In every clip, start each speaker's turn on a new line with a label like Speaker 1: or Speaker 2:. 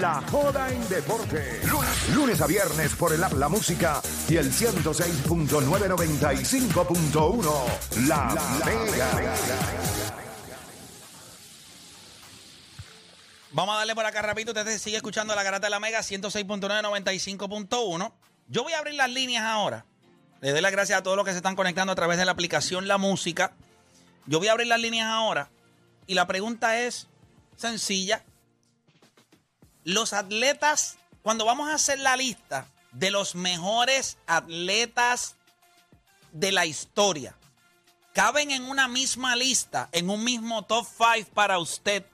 Speaker 1: La joda en deporte. Lunes, a viernes por el app La Música y el 106.995.1. La, Mega.
Speaker 2: Vamos a darle por acá rapidito. Usted sigue escuchando la garata de la Mega 106.995.1. Yo voy a abrir las líneas ahora. Le doy las gracias a todos los que se están conectando a través de la aplicación La Música. Yo voy a abrir las líneas ahora. Y la pregunta es sencilla. Los atletas, cuando vamos a hacer la lista de los mejores atletas de la historia, caben en una misma lista, en un mismo top 5 para usted,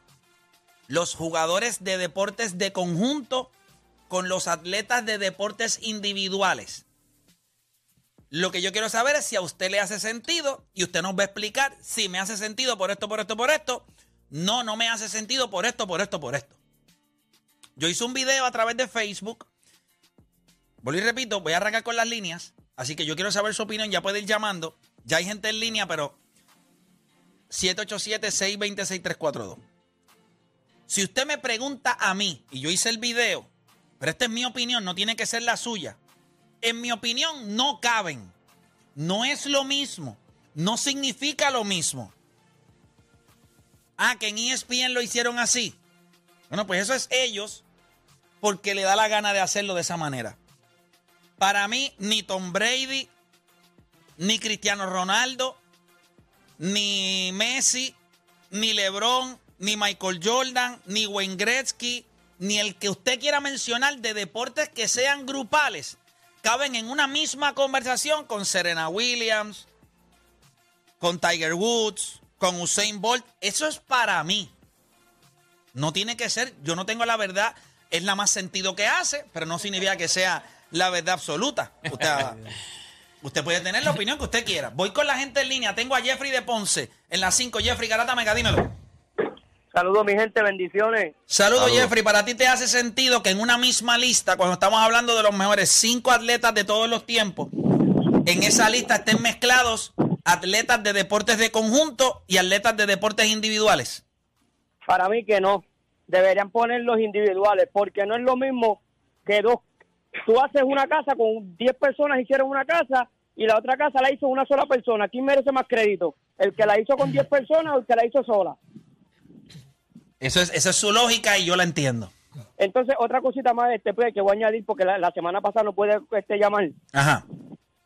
Speaker 2: los jugadores de deportes de conjunto con los atletas de deportes individuales. Lo que yo quiero saber es si a usted le hace sentido y usted nos va a explicar si me hace sentido por esto, por esto, por esto. No, no me hace sentido por esto, por esto, por esto. Yo hice un video a través de Facebook. Volví y repito, voy a arrancar con las líneas. Así que yo quiero saber su opinión. Ya puede ir llamando. Ya hay gente en línea, pero 787-626-342. Si usted me pregunta a mí, y yo hice el video, pero esta es mi opinión, no tiene que ser la suya. En mi opinión, no caben. No es lo mismo. No significa lo mismo. Ah, que en ESPN lo hicieron así. Bueno, pues eso es ellos porque le da la gana de hacerlo de esa manera. Para mí, ni Tom Brady, ni Cristiano Ronaldo, ni Messi, ni LeBron, ni Michael Jordan, ni Wayne Gretzky, ni el que usted quiera mencionar de deportes que sean grupales, caben en una misma conversación con Serena Williams, con Tiger Woods, con Usain Bolt. Eso es para mí. No tiene que ser, yo no tengo la verdad, es la más sentido que hace, pero no significa que sea la verdad absoluta. Usted, usted puede tener la opinión que usted quiera. Voy con la gente en línea. Tengo a Jeffrey de Ponce en las 5. Jeffrey Garata Mega, dímelo.
Speaker 3: Saludos, mi gente, bendiciones.
Speaker 2: Saludos, Jeffrey. ¿Para ti te hace sentido que en una misma lista, cuando estamos hablando de los mejores cinco atletas de todos los tiempos, en esa lista estén mezclados atletas de deportes de conjunto y atletas de deportes individuales?
Speaker 3: Para mí que no. Deberían poner los individuales, porque no es lo mismo que dos. Tú haces una casa con 10 personas, hicieron una casa y la otra casa la hizo una sola persona. ¿Quién merece más crédito? ¿El que la hizo con 10 personas o el que la hizo sola?
Speaker 2: Eso es, esa es su lógica y yo la entiendo.
Speaker 3: Entonces, otra cosita más este, pues, que voy a añadir, porque la, la semana pasada no puede este, llamar,
Speaker 2: Ajá.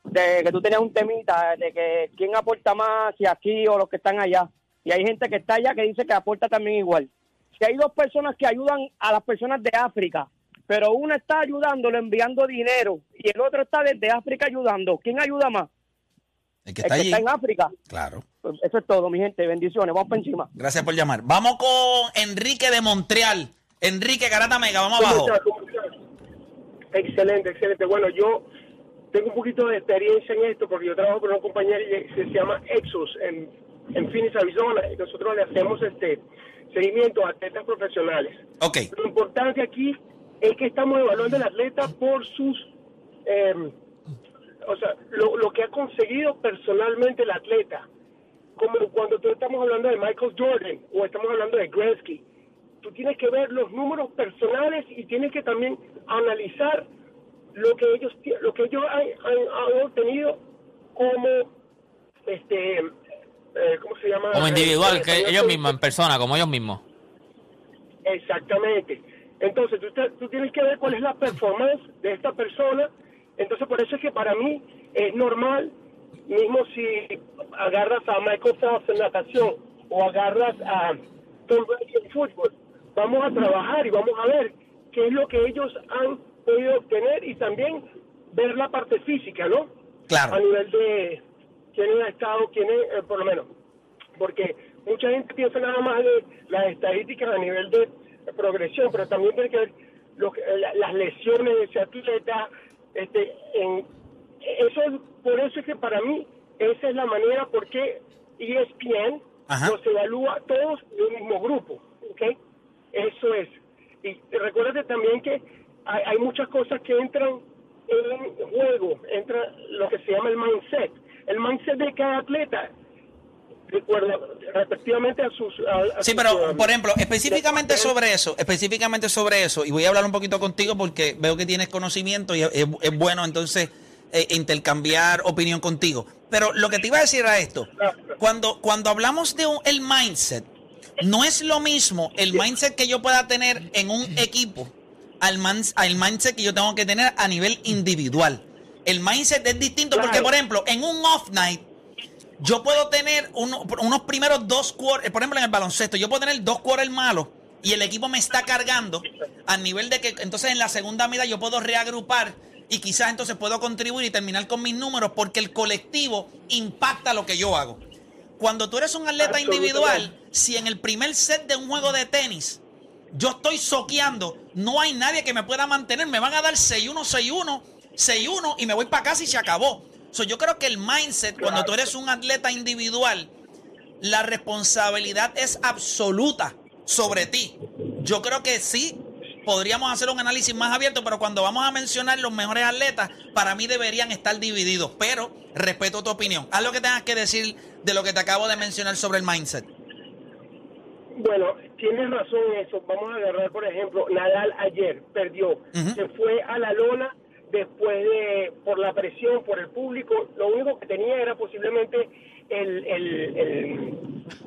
Speaker 3: de que tú tenías un temita, de que quién aporta más, si aquí o los que están allá. Y hay gente que está allá que dice que aporta también igual. Si hay dos personas que ayudan a las personas de África, pero uno está ayudándolo enviando dinero y el otro está desde África ayudando, ¿quién ayuda más?
Speaker 2: El que
Speaker 3: El
Speaker 2: está
Speaker 3: que
Speaker 2: allí.
Speaker 3: está en África.
Speaker 2: Claro.
Speaker 3: Pues eso es todo, mi gente. Bendiciones. Vamos para encima.
Speaker 2: Gracias por llamar. Vamos con Enrique de Montreal. Enrique Garata Mega, vamos
Speaker 4: ¿Cómo
Speaker 2: abajo.
Speaker 4: Excelente, excelente. Bueno, yo tengo un poquito de experiencia en esto porque yo trabajo con una compañía que se llama Exos en, en Phoenix, Arizona, y nosotros le hacemos este seguimiento a atletas profesionales. Lo importante aquí es que estamos evaluando al atleta por sus, eh, o sea, lo, lo que ha conseguido personalmente el atleta. Como cuando tú estamos hablando de Michael Jordan o estamos hablando de Gretzky, tú tienes que ver los números personales y tienes que también analizar lo que ellos lo que ellos han, han- han obtenido como este eh, ¿cómo se llama?
Speaker 5: Como individual,
Speaker 4: Eh,
Speaker 5: que ellos mismos, en persona, como ellos mismos.
Speaker 4: Exactamente. Entonces, tú, te- tú tienes que ver cuál es la performance de esta persona. Entonces, por eso es que para mí es normal, mismo si agarras a Michael Phelps en natación o agarras a Tom Brady en fútbol, vamos a trabajar y vamos a ver qué es lo que ellos han podido obtener y también ver la parte física, ¿no? a
Speaker 2: Claro.
Speaker 4: nivel de quién ha estado, quién es, eh, por lo menos. Porque mucha gente piensa nada más de las estadísticas a nivel de progresión, pero también tiene que ver lo que- la- las lesiones de ese atleta. Este, en, eso es, por eso es que para mí esa es la manera porque E ESPN
Speaker 2: Ajá.
Speaker 4: los evalúa todos en un mismo grupo, ¿ok? Eso es. Y recuérdate también que hay, hay muchas cosas que entran en juego, entra lo que se llama el mindset. El mindset de cada atleta de acuerdo respectivamente a sus... a- a
Speaker 2: Sí, pero
Speaker 4: um,
Speaker 2: por ejemplo, específicamente
Speaker 4: de-
Speaker 2: sobre eso, específicamente sobre eso, y voy a hablar un poquito contigo porque veo que tienes conocimiento y es bueno entonces eh, intercambiar opinión contigo. Pero lo que te iba a decir era esto, cuando, cuando hablamos de un- el mindset, no es lo mismo el mindset que yo pueda tener en un equipo al, man- al mindset que yo tengo que tener a nivel individual. El mindset es distinto porque, por ejemplo, en un off night, yo puedo tener uno- unos primeros dos quarters, por ejemplo en el baloncesto, yo puedo tener dos quarters malos y el equipo me está cargando al nivel de que entonces en la segunda mitad yo puedo reagrupar y quizás entonces puedo contribuir y terminar con mis números porque el colectivo impacta lo que yo hago. Cuando tú eres un atleta individual, si en el primer set de un juego de tenis yo estoy soqueando, no hay nadie que me pueda mantener, me van a dar 6-1, 6-1, 6-1 y me voy para casa y se acabó. So, yo creo que el mindset, cuando tú eres un atleta individual, la responsabilidad es absoluta sobre ti. Yo creo que sí, podríamos hacer un análisis más abierto, pero cuando vamos a mencionar los mejores atletas, para mí deberían estar divididos. Pero respeto tu opinión. Haz lo que tengas que decir de lo que te acabo de mencionar sobre el mindset.
Speaker 4: Bueno, tienes razón en eso. Vamos a agarrar, por ejemplo, Nadal ayer perdió. Se fue a la lona después de, por la presión, por el público. Lo único que tenía era posiblemente el, el, el,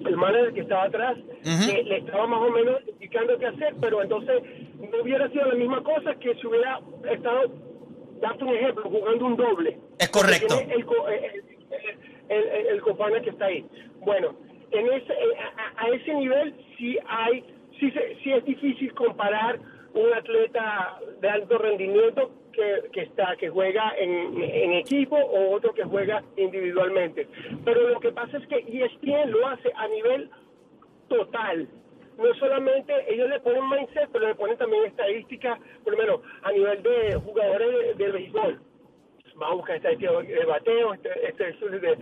Speaker 4: el manager que estaba atrás, que le estaba más o menos indicando qué hacer, pero entonces no hubiera sido la misma cosa que si hubiera estado, darte un ejemplo, jugando un doble.
Speaker 2: Es correcto.
Speaker 4: El, el, el, el- que está ahí. Bueno, en ese, a, a- a ese nivel sí hay, sí, sí es difícil comparar un atleta de alto rendimiento que, está que juega en, equipo o otro que juega individualmente. Pero lo que pasa es que ESPN lo hace a nivel total. No solamente ellos le ponen mindset, pero le ponen también estadísticas, por lo menos a nivel de jugadores de, de béisbol. Va a buscar estadísticas de bateo, este, este, eso de,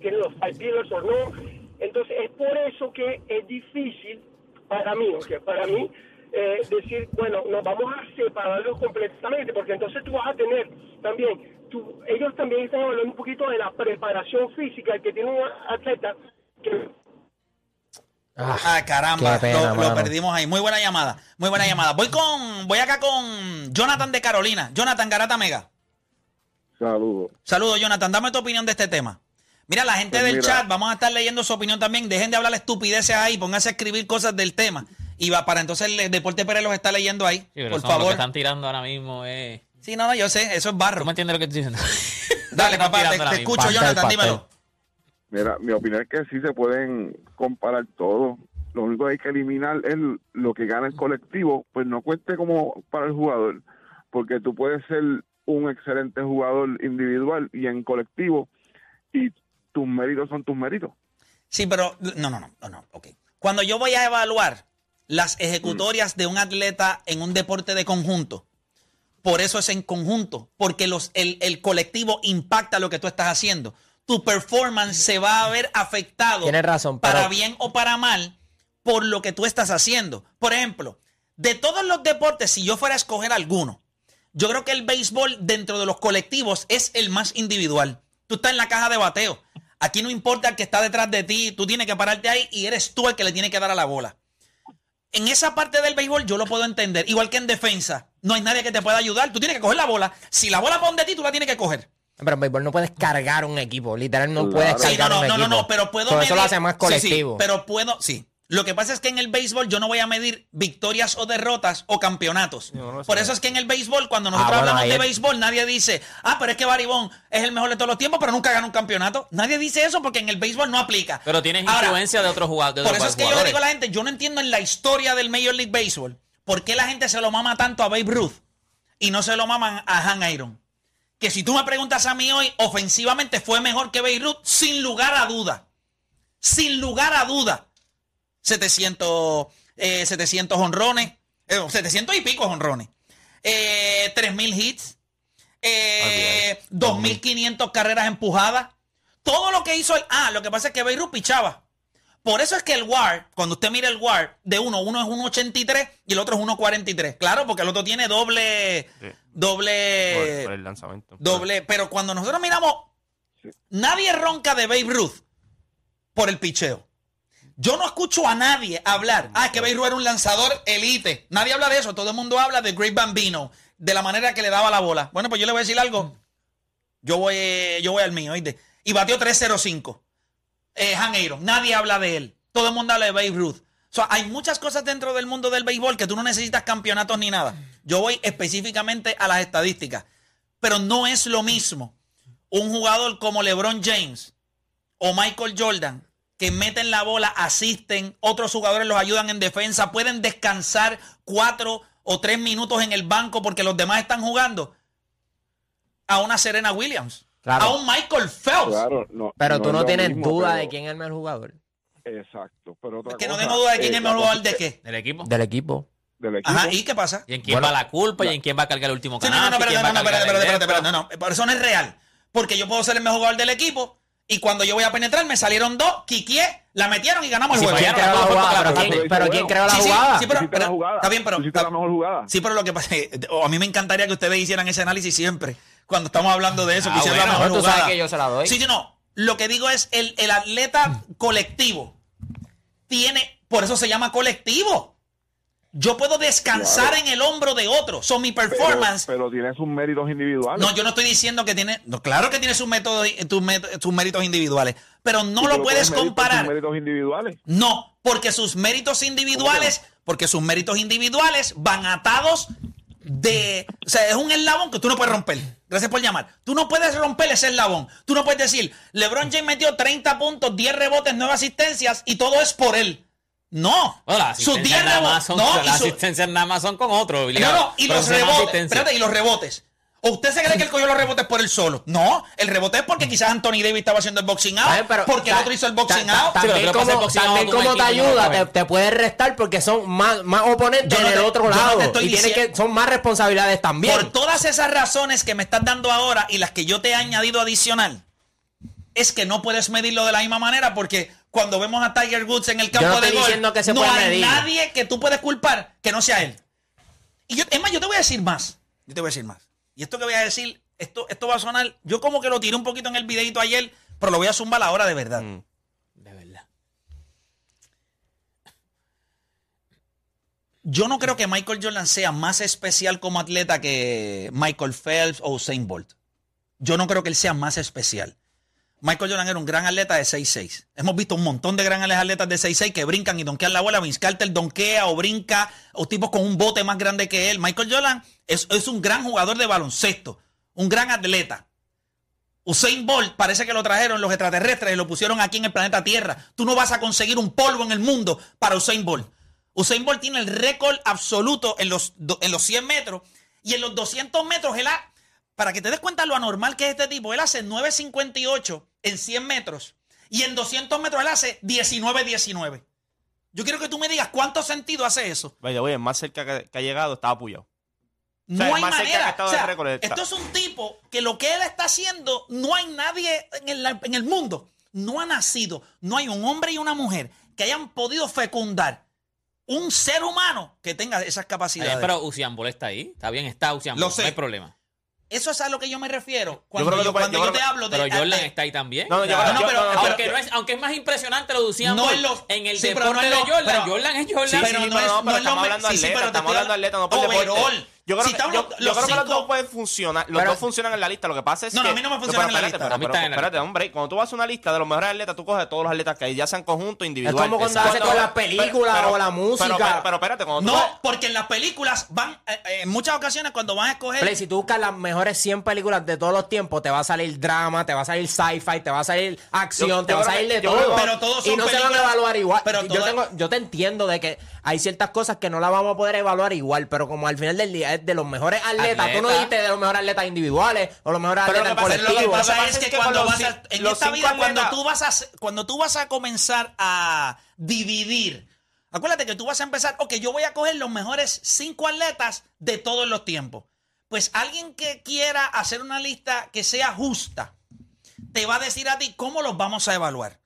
Speaker 4: si los five pillars o no. Entonces es por eso que es difícil para mí, ¿ok? para mí eh, decir, bueno, nos vamos a separarlos completamente, porque entonces tú vas a tener también, tú, ellos también están hablando un poquito de la preparación física que tiene un atleta que
Speaker 2: Ah, caramba,
Speaker 6: qué pena,
Speaker 2: lo, perdimos ahí. Muy buena llamada, muy buena llamada. Voy con, voy acá con Jonathan de Carolina. Jonathan Garata Mega.
Speaker 7: Saludos.
Speaker 2: Saludos, Jonathan. Dame tu opinión de este tema. Mira, la gente
Speaker 7: Pues
Speaker 2: del
Speaker 7: mira.
Speaker 2: chat, vamos a estar leyendo su opinión también. Dejen de hablar estupideces ahí, pónganse a escribir cosas del tema. Y va para entonces el Deporte Pérez los está leyendo ahí.
Speaker 5: Sí, pero
Speaker 2: Por
Speaker 5: son Lo que
Speaker 2: favor.
Speaker 5: están tirando ahora mismo es...
Speaker 2: Sí, no, no, yo sé, eso es barro.
Speaker 5: ¿Tú me entiendes lo que estoy diciendo?
Speaker 2: Dale, papá, te, escucho,
Speaker 6: Pastel,
Speaker 2: Jonathan,
Speaker 6: pastel.
Speaker 2: dímelo.
Speaker 7: Mira, mi opinión es que sí se pueden comparar todo. Lo único que hay que eliminar es lo que gana el colectivo, pues no cuente como para el jugador, porque tú puedes ser un excelente jugador individual y en colectivo y tus méritos son tus méritos.
Speaker 2: Sí, pero no, no, no, no, no, ok. Cuando yo voy a evaluar las ejecutorias de un atleta en un deporte de conjunto, por eso es en conjunto, porque los, el, el colectivo impacta lo que tú estás haciendo. Tu performance se va a ver afectado
Speaker 6: Tienes razón,
Speaker 2: para bien o para mal por lo que tú estás haciendo. Por ejemplo, de todos los deportes, si yo fuera a escoger alguno, yo creo que el béisbol dentro de los colectivos es el más individual. Tú estás en la caja de bateo. Aquí no importa el que está detrás de ti, tú tienes que pararte ahí y eres tú el que le tiene que dar a la bola. En esa parte del béisbol yo lo puedo entender. Igual que en defensa, no hay nadie que te pueda ayudar. Tú tienes que coger la bola. Si la bola va de ti, tú la tienes que coger.
Speaker 6: Pero en béisbol no puedes cargar un equipo. Literal, no
Speaker 7: Claro.
Speaker 6: puedes
Speaker 2: Sí, no,
Speaker 6: cargar
Speaker 2: no,
Speaker 6: un
Speaker 2: no, no,
Speaker 6: equipo.
Speaker 2: no, pero puedo
Speaker 6: Todo eso lo hace más
Speaker 2: Sí, sí,
Speaker 6: colectivo.
Speaker 2: pero puedo, sí. Lo que pasa es que en el béisbol yo no voy a medir victorias o derrotas o campeonatos.
Speaker 6: Yo no sé.
Speaker 2: Por eso es que en el béisbol, cuando nosotros
Speaker 6: Ah, bueno,
Speaker 2: hablamos de
Speaker 6: es-
Speaker 2: béisbol, nadie dice, ah, pero es que Baribón es el mejor de todos los tiempos, pero nunca gana un campeonato. Nadie dice eso porque en el béisbol no aplica.
Speaker 5: Pero tienes
Speaker 2: Ahora,
Speaker 5: influencia de otros jugadores.
Speaker 2: por eso es que yo le digo a la gente, yo no entiendo en la historia del Major League Baseball por qué la gente se lo mama tanto a Babe Ruth y no se lo maman a Han Iron. Que si tú me preguntas a mí hoy, ofensivamente fue mejor que Babe Ruth, sin lugar a duda. Sin lugar a duda. 700, eh, 700 honrones, eh, 700 y pico honrones. Eh, 3.000 hits. Eh, 2.500 carreras empujadas. Todo lo que hizo el... Ah, lo que pasa es que Beirut pichaba. Por eso es que el WAR, cuando usted mira el WAR de uno, uno es 1.83 y el otro es 1.43. Claro, porque el otro tiene doble... Doble...
Speaker 8: por, por el lanzamiento.
Speaker 2: Doble, pero cuando nosotros miramos, nadie ronca de Babe Ruth. por el picheo. Yo no escucho a nadie hablar. Ah, es que Beirut era un lanzador elite. Nadie habla de eso. Todo el mundo habla de Great Bambino, de la manera que le daba la bola. Bueno, pues yo le voy a decir algo. Yo voy, yo voy al mío, ¿oíste? Y batió 305. Eh, Han Aaron. Nadie habla de él. Todo el mundo habla de Babe Ruth. O sea, hay muchas cosas dentro del mundo del béisbol que tú no necesitas campeonatos ni nada. Yo voy específicamente a las estadísticas. Pero no es lo mismo un jugador como LeBron James o Michael Jordan que meten la bola, asisten, otros jugadores los ayudan en defensa, pueden descansar cuatro o tres minutos en el banco porque los demás están jugando. A una Serena Williams,
Speaker 6: Claro.
Speaker 2: a un Michael Phelps.
Speaker 7: Claro, no,
Speaker 6: Pero
Speaker 7: no
Speaker 6: tú
Speaker 7: es
Speaker 6: no tienes
Speaker 7: mismo,
Speaker 6: duda
Speaker 7: pero-
Speaker 6: de quién es el mejor jugador
Speaker 7: Exacto. Pero otra
Speaker 2: Que no tengo duda de quién
Speaker 7: eh,
Speaker 2: es el mejor jugador
Speaker 7: cosa
Speaker 2: de
Speaker 7: es
Speaker 2: qué.
Speaker 5: Del equipo.
Speaker 6: del equipo.
Speaker 7: Del equipo.
Speaker 2: Ajá, ¿y qué pasa?
Speaker 5: ¿Y en quién va la culpa? ¿Y en quién va a cargar el último
Speaker 2: Sí, no,
Speaker 5: canal?
Speaker 2: no, no, espérate, no, no, espérate, espérate, espérate, espérate, no, no, pero eso no es real. Porque yo puedo ser el mejor jugador del equipo y cuando yo voy a penetrar me salieron dos, quiquié, la metieron y ganamos el juego.
Speaker 5: ¿quién
Speaker 6: ¿Quién creó la
Speaker 5: Claro,
Speaker 6: jugada?
Speaker 5: claro,
Speaker 6: Pero quién-
Speaker 7: pero
Speaker 6: pero creó la
Speaker 2: Sí, sí,
Speaker 6: jugada.
Speaker 2: sí, pero-
Speaker 7: la jugada.
Speaker 2: está bien, pero- está-
Speaker 7: la mejor jugada.
Speaker 2: Sí, pero lo que pasa es, a mí me encantaría que ustedes hicieran ese análisis siempre, cuando estamos hablando de eso,
Speaker 5: Ah,
Speaker 2: que hicieran
Speaker 5: bueno,
Speaker 2: la mejor
Speaker 6: tú sabes que yo se la doy.
Speaker 2: Sí, sí, no. Lo que digo es, el, el atleta colectivo tiene, por eso se llama colectivo. Yo puedo descansar
Speaker 7: Claro.
Speaker 2: en el hombro de otro. Son mi performance.
Speaker 7: pero tiene sus méritos individuales.
Speaker 2: No, yo no estoy diciendo que tiene. No, claro que tiene sus métodos, tus, met- sus méritos individuales. Pero no lo puedes
Speaker 7: por sus
Speaker 2: comparar.
Speaker 7: méritos individuales.
Speaker 2: No, porque sus méritos individuales, porque sus méritos individuales van atados de. O sea, es un eslabón que tú no puedes romper. Gracias por llamar. Tú no puedes romper ese eslabón. Tú no puedes decir, LeBron James metió 30 puntos, 10 rebotes, 9 asistencias y todo es por él. No.
Speaker 5: Bueno,
Speaker 2: sus 10
Speaker 5: asistencias nada más
Speaker 2: rebotes.
Speaker 5: son,
Speaker 2: No, y
Speaker 5: las
Speaker 2: su-
Speaker 5: asistencias nada más son con otro.
Speaker 2: no,
Speaker 5: obligado.
Speaker 2: no, y
Speaker 5: Pero
Speaker 2: los rebotes. Espérate, y los rebotes. ¿O usted se cree que él cogió los rebotes por él solo? No, el rebote es porque quizás Anthony Davis estaba haciendo el boxing out.
Speaker 6: Pero
Speaker 2: porque el otro hizo el boxing
Speaker 6: ta-
Speaker 2: out.
Speaker 6: También como, te ayuda, te,
Speaker 5: coges.
Speaker 6: te puede restar porque son más, más oponentes
Speaker 2: no
Speaker 6: en el
Speaker 2: te-
Speaker 6: otro
Speaker 2: no
Speaker 6: lado.
Speaker 2: estoy
Speaker 6: y tiene
Speaker 2: diciendo-
Speaker 6: que, son más responsabilidades también.
Speaker 2: Por todas esas razones que me estás dando ahora y las que yo te he añadido adicional, es que no puedes medirlo de la misma manera porque cuando vemos a Tiger Woods en el campo
Speaker 6: no
Speaker 2: de
Speaker 6: estoy
Speaker 2: golf,
Speaker 6: diciendo que se
Speaker 2: no hay
Speaker 6: medir.
Speaker 2: nadie que tú puedes culpar que no sea él. Y yo, es más, yo te voy a decir más. Yo te voy a decir más. Y esto que voy a decir, esto, esto va a sonar, yo como que lo tiré un poquito en el videito ayer, pero lo voy a zumbar ahora de verdad.
Speaker 5: De verdad.
Speaker 2: Yo no creo que Michael Jordan sea más especial como atleta que Michael Phelps o Usain Bolt. Yo no creo que él sea más especial. Michael Jordan era un gran atleta de 6'6". Hemos visto un montón de grandes atletas de 6'6 que brincan y donkean la bola. Vince Carter donkea o brinca, o tipos con un bote más grande que él. Michael Jordan es, es un gran jugador de baloncesto, un gran atleta. Usain Bolt parece que lo trajeron los extraterrestres y lo pusieron aquí en el planeta Tierra. Tú no vas a conseguir un polvo en el mundo para Usain Bolt. Usain Bolt tiene el récord absoluto en los, en los 100 metros y en los 200 metros él ha- para que te des cuenta lo anormal que es este tipo, él hace 9.58 en 100 metros y en 200 metros él hace 19.19. Yo quiero que tú me digas cuánto sentido hace eso.
Speaker 8: Vaya, oye, el más cerca que, que ha llegado estaba apoyado.
Speaker 2: No
Speaker 8: sea,
Speaker 2: hay
Speaker 8: más cerca que ha
Speaker 2: manera. O sea, esto es un tipo que lo que él está haciendo, no hay nadie en el, en el mundo. No ha nacido. No hay un hombre y una mujer que hayan podido fecundar un ser humano que tenga esas capacidades.
Speaker 5: pero Usain Bolt está ahí. Está bien, está
Speaker 2: sé.
Speaker 5: No hay problema.
Speaker 2: Eso es a lo que yo me refiero. Cuando yo,
Speaker 8: tú puedes-
Speaker 2: cuando
Speaker 8: yo
Speaker 2: yo te hablo de.
Speaker 5: Pero Jordan
Speaker 2: de-
Speaker 5: está ahí también.
Speaker 8: No, no, yo-
Speaker 2: no,
Speaker 8: yo-
Speaker 2: pero-
Speaker 8: no, no,
Speaker 5: aunque,
Speaker 8: yo-
Speaker 5: no es, aunque es más impresionante lo de
Speaker 2: No lo-
Speaker 5: en el
Speaker 2: sí, pero
Speaker 5: deporte
Speaker 2: no es
Speaker 5: de Jordan,
Speaker 2: pero-
Speaker 5: Jordan es Jordan.
Speaker 2: Sí,
Speaker 8: Sí,
Speaker 2: pero no
Speaker 8: pero
Speaker 2: es-
Speaker 8: no,
Speaker 2: no
Speaker 8: pero
Speaker 2: es lo
Speaker 8: estamos hablando de
Speaker 2: sí, sí,
Speaker 8: atleta,
Speaker 2: pero
Speaker 8: estamos
Speaker 2: estoy
Speaker 8: hablando de atleta, no por deporte. Yo creo,
Speaker 2: Si
Speaker 8: que, yo
Speaker 2: los
Speaker 8: creo que los
Speaker 2: cinco-
Speaker 8: dos pueden funcionar. Los
Speaker 6: Pero-
Speaker 8: dos funcionan en la lista. Lo que pasa es
Speaker 2: No, no,
Speaker 8: que.
Speaker 2: a mí no me funciona en la
Speaker 8: espérate,
Speaker 2: lista.
Speaker 8: Pero,
Speaker 5: A mí
Speaker 8: pero,
Speaker 5: está en la
Speaker 8: espérate,
Speaker 5: lista.
Speaker 8: hombre. Cuando tú vas a una lista de los mejores atletas, tú coges todos los atletas que hay, ya sean conjunto, individual.
Speaker 6: Es como cuando hace con las películas o la música.
Speaker 8: Pero, pero, pero espérate, cuando tú
Speaker 2: No, porque en las películas van, eh, eh, en muchas ocasiones cuando van a escoger.
Speaker 6: Play, si tú buscas las mejores 100 películas de todos los tiempos, te va a salir drama, te va a salir sci-fi, te va a salir acción,
Speaker 8: Yo-
Speaker 6: te
Speaker 8: yo
Speaker 6: va a salir
Speaker 8: que-
Speaker 6: de todo.
Speaker 8: que-
Speaker 2: Pero todos
Speaker 6: y
Speaker 2: son
Speaker 6: no se van a evaluar igual.
Speaker 2: pero
Speaker 6: yo,
Speaker 2: todas-
Speaker 6: tengo, yo te entiendo de que hay ciertas cosas que no las vamos a poder evaluar igual, pero como al final del día es de los mejores atletas, tú no dijiste de los mejores atletas individuales o los mejores
Speaker 8: Pero
Speaker 6: atletas
Speaker 2: Pero lo que
Speaker 6: colectivo.
Speaker 2: pasa
Speaker 8: Lo que
Speaker 2: es
Speaker 8: pasa
Speaker 2: que
Speaker 8: es que
Speaker 2: cuando vas a, en esta vida, cuando tú vas a cuando tú vas a comenzar a dividir, acuérdate que tú vas a empezar, ok, yo voy a coger los mejores cinco atletas de todos los tiempos. Pues alguien que quiera hacer una lista que sea justa, te va a decir a ti cómo los vamos a evaluar.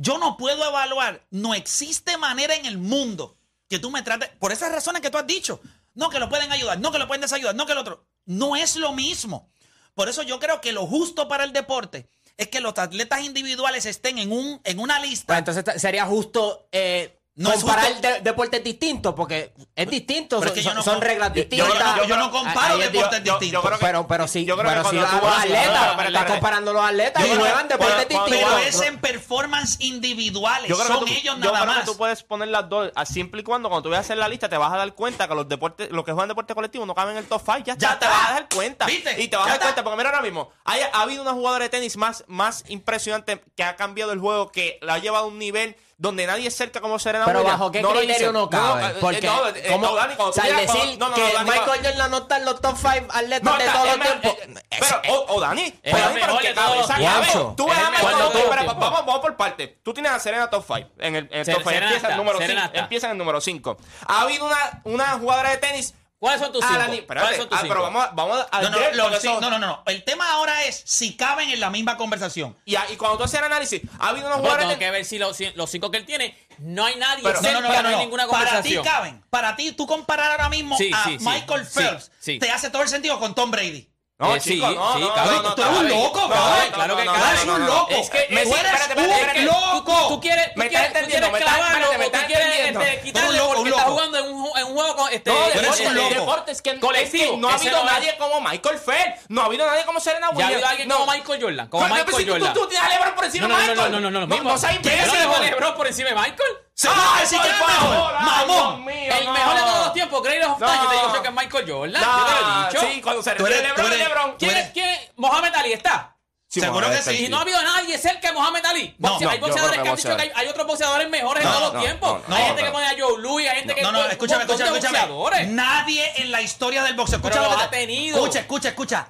Speaker 2: Yo no puedo evaluar, no existe manera en el mundo que tú me trates, por esas razones que tú has dicho, no que lo pueden ayudar, no que lo pueden desayudar, no que el otro, no es lo mismo. Por eso yo creo que lo justo para el deporte es que los atletas individuales estén en, un, en una lista.
Speaker 6: Pues entonces sería justo eh,
Speaker 2: No
Speaker 6: comparar de- deportes distintos, porque es distinto,
Speaker 2: Pero
Speaker 6: son,
Speaker 2: es que yo
Speaker 6: son-
Speaker 2: no
Speaker 6: son
Speaker 2: com-
Speaker 6: reglas
Speaker 2: yo- yo-
Speaker 6: distintas.
Speaker 2: yo- yo no comparo deportes
Speaker 8: yo- yo
Speaker 2: distintos.
Speaker 8: que-
Speaker 6: pero, pero sí,
Speaker 8: yo creo
Speaker 6: pero
Speaker 8: que cuando
Speaker 6: los atletas, estás comparando los atletas
Speaker 8: Yo
Speaker 6: y juegan deportes distintos.
Speaker 2: pero es en performance individuales.
Speaker 8: Yo creo,
Speaker 2: Son
Speaker 8: que tú,
Speaker 2: ellos
Speaker 8: yo
Speaker 2: nada
Speaker 8: creo que
Speaker 2: más.
Speaker 8: tú puedes poner las dos, a siempre y cuando cuando tú vayas a hacer la lista te vas a dar cuenta que los deportes, los que juegan deporte colectivo no caben en el top 5, ya,
Speaker 2: Ya
Speaker 8: está, te
Speaker 2: está.
Speaker 8: vas a dar cuenta.
Speaker 2: ¿Viste?
Speaker 8: Y te vas
Speaker 2: Ya
Speaker 8: a dar cuenta, porque mira ahora mismo, ha habido una jugadora de tenis más, más impresionante que ha cambiado el juego, que la ha llevado a un nivel donde nadie es cerca como Serena
Speaker 6: Pero
Speaker 8: Williams.
Speaker 6: bajo qué
Speaker 8: No
Speaker 6: criterio no cabe.
Speaker 8: eh,
Speaker 6: porque,
Speaker 8: no, eh,
Speaker 6: como,
Speaker 8: no, Dani,
Speaker 6: o sea,
Speaker 8: quieras,
Speaker 6: decir
Speaker 8: cuando- no, no,
Speaker 6: que
Speaker 8: no, Dani,
Speaker 6: Michael Jordan no está en los top 5 atletas
Speaker 8: No,
Speaker 6: de
Speaker 8: está-
Speaker 6: todos los
Speaker 8: es eh, Pero, o, o Dani,
Speaker 5: Es
Speaker 8: pero
Speaker 5: el
Speaker 8: Dani, pero que cabe,
Speaker 5: todos
Speaker 8: o sea,
Speaker 5: los
Speaker 8: cabe.
Speaker 6: tiempos.
Speaker 8: Tú
Speaker 5: Es
Speaker 8: ves
Speaker 5: el
Speaker 8: a Michael vamos, vamos por parte. Tú tienes a Serena top 5. En el, en el top 5
Speaker 5: Serena
Speaker 8: empieza
Speaker 5: está,
Speaker 8: el número
Speaker 5: Serena
Speaker 8: 5.
Speaker 5: está.
Speaker 8: Empieza en el número 5. Ha habido una, una jugadora de tenis.
Speaker 5: ¿Cuáles son tus cinco?
Speaker 8: ni-
Speaker 5: ¿Cuáles
Speaker 8: espérate,
Speaker 5: son tus
Speaker 8: ah, pero vamos, a- vamos a
Speaker 2: No, no, no, no, no. El tema ahora es si caben en la misma conversación.
Speaker 8: Y, cuando tú haces el análisis, ha habido una
Speaker 5: No,
Speaker 8: jugadora
Speaker 5: tengo que ver si los, si los cinco que él tiene, no hay nadie
Speaker 8: Pero-
Speaker 2: No, no, no, no,
Speaker 5: hay ninguna
Speaker 2: Para ti
Speaker 5: conversación.
Speaker 2: caben. Para ti, tú comparar ahora mismo
Speaker 5: Sí,
Speaker 2: a
Speaker 5: sí.
Speaker 2: Michael
Speaker 5: Sí,
Speaker 2: Phelps te hace todo el sentido con Tom Brady.
Speaker 8: No,
Speaker 5: Eh, sí,
Speaker 8: chico, no,
Speaker 5: sí,
Speaker 8: no,
Speaker 5: cabe.
Speaker 8: no, no,
Speaker 2: Tú eres un loco,
Speaker 8: No, no,
Speaker 5: claro que
Speaker 8: no, no,
Speaker 2: Eres
Speaker 8: no,
Speaker 2: un
Speaker 8: no.
Speaker 2: loco.
Speaker 5: Es que
Speaker 2: Tú
Speaker 5: es-
Speaker 2: eres
Speaker 8: espérate,
Speaker 2: un loco.
Speaker 5: Tú quieres,
Speaker 8: Me estás entendiendo, me estás- espérate, me estás
Speaker 5: quieres
Speaker 8: entendiendo.
Speaker 5: este, quitarle porque jugando en un, ju- en un juego con este
Speaker 8: No,
Speaker 2: eres
Speaker 8: deporte,
Speaker 2: un
Speaker 8: el
Speaker 2: loco.
Speaker 8: deporte es que,
Speaker 5: Colectivo,
Speaker 8: es no ha habido
Speaker 5: no es.
Speaker 8: nadie como Michael Phelps. No ha habido nadie como Serena
Speaker 5: Ya ha
Speaker 8: Williams.
Speaker 5: habido alguien
Speaker 8: No.
Speaker 5: como Michael Jordan, como Michael Jordan.
Speaker 8: Tú, tienes a LeBron por encima
Speaker 5: No, no,
Speaker 8: de
Speaker 5: no,
Speaker 8: Michael.
Speaker 5: no, no, no, no,
Speaker 8: no, no seas
Speaker 5: ¿Qué
Speaker 8: imbécil,
Speaker 5: no
Speaker 8: joder.
Speaker 5: LeBron por encima de Michael?
Speaker 2: Se puede decir que es mejor. Mamón.
Speaker 5: El
Speaker 8: no.
Speaker 5: mejor de todos los tiempos, Greatest of
Speaker 8: No.
Speaker 5: Time, yo te digo yo que es Michael Jordan. yo te lo he dicho.
Speaker 8: Sí, cuando se refiere a LeBron,
Speaker 2: eres-
Speaker 8: LeBron.
Speaker 5: ¿Quién, es- quién? Mohamed Ali está.
Speaker 8: Sí,
Speaker 2: Seguro que sí.
Speaker 5: Y no ha habido nadie cerca de Mohamed Ali.
Speaker 2: No,
Speaker 5: Boxe-
Speaker 8: no,
Speaker 5: hay boxeadores que han dicho que hay, hay otros boxeadores mejores
Speaker 2: No,
Speaker 5: en todos
Speaker 8: no,
Speaker 5: los tiempos.
Speaker 8: no, no,
Speaker 5: hay
Speaker 8: no,
Speaker 5: gente
Speaker 8: no.
Speaker 5: que pone a Joe Louis, hay gente que
Speaker 2: No, no, escúchame, escúchame, escúchame.
Speaker 5: boxeadores.
Speaker 2: Nadie en la historia del boxeo. Escucha lo que
Speaker 5: ha tenido.
Speaker 2: Escucha, escucha, escucha.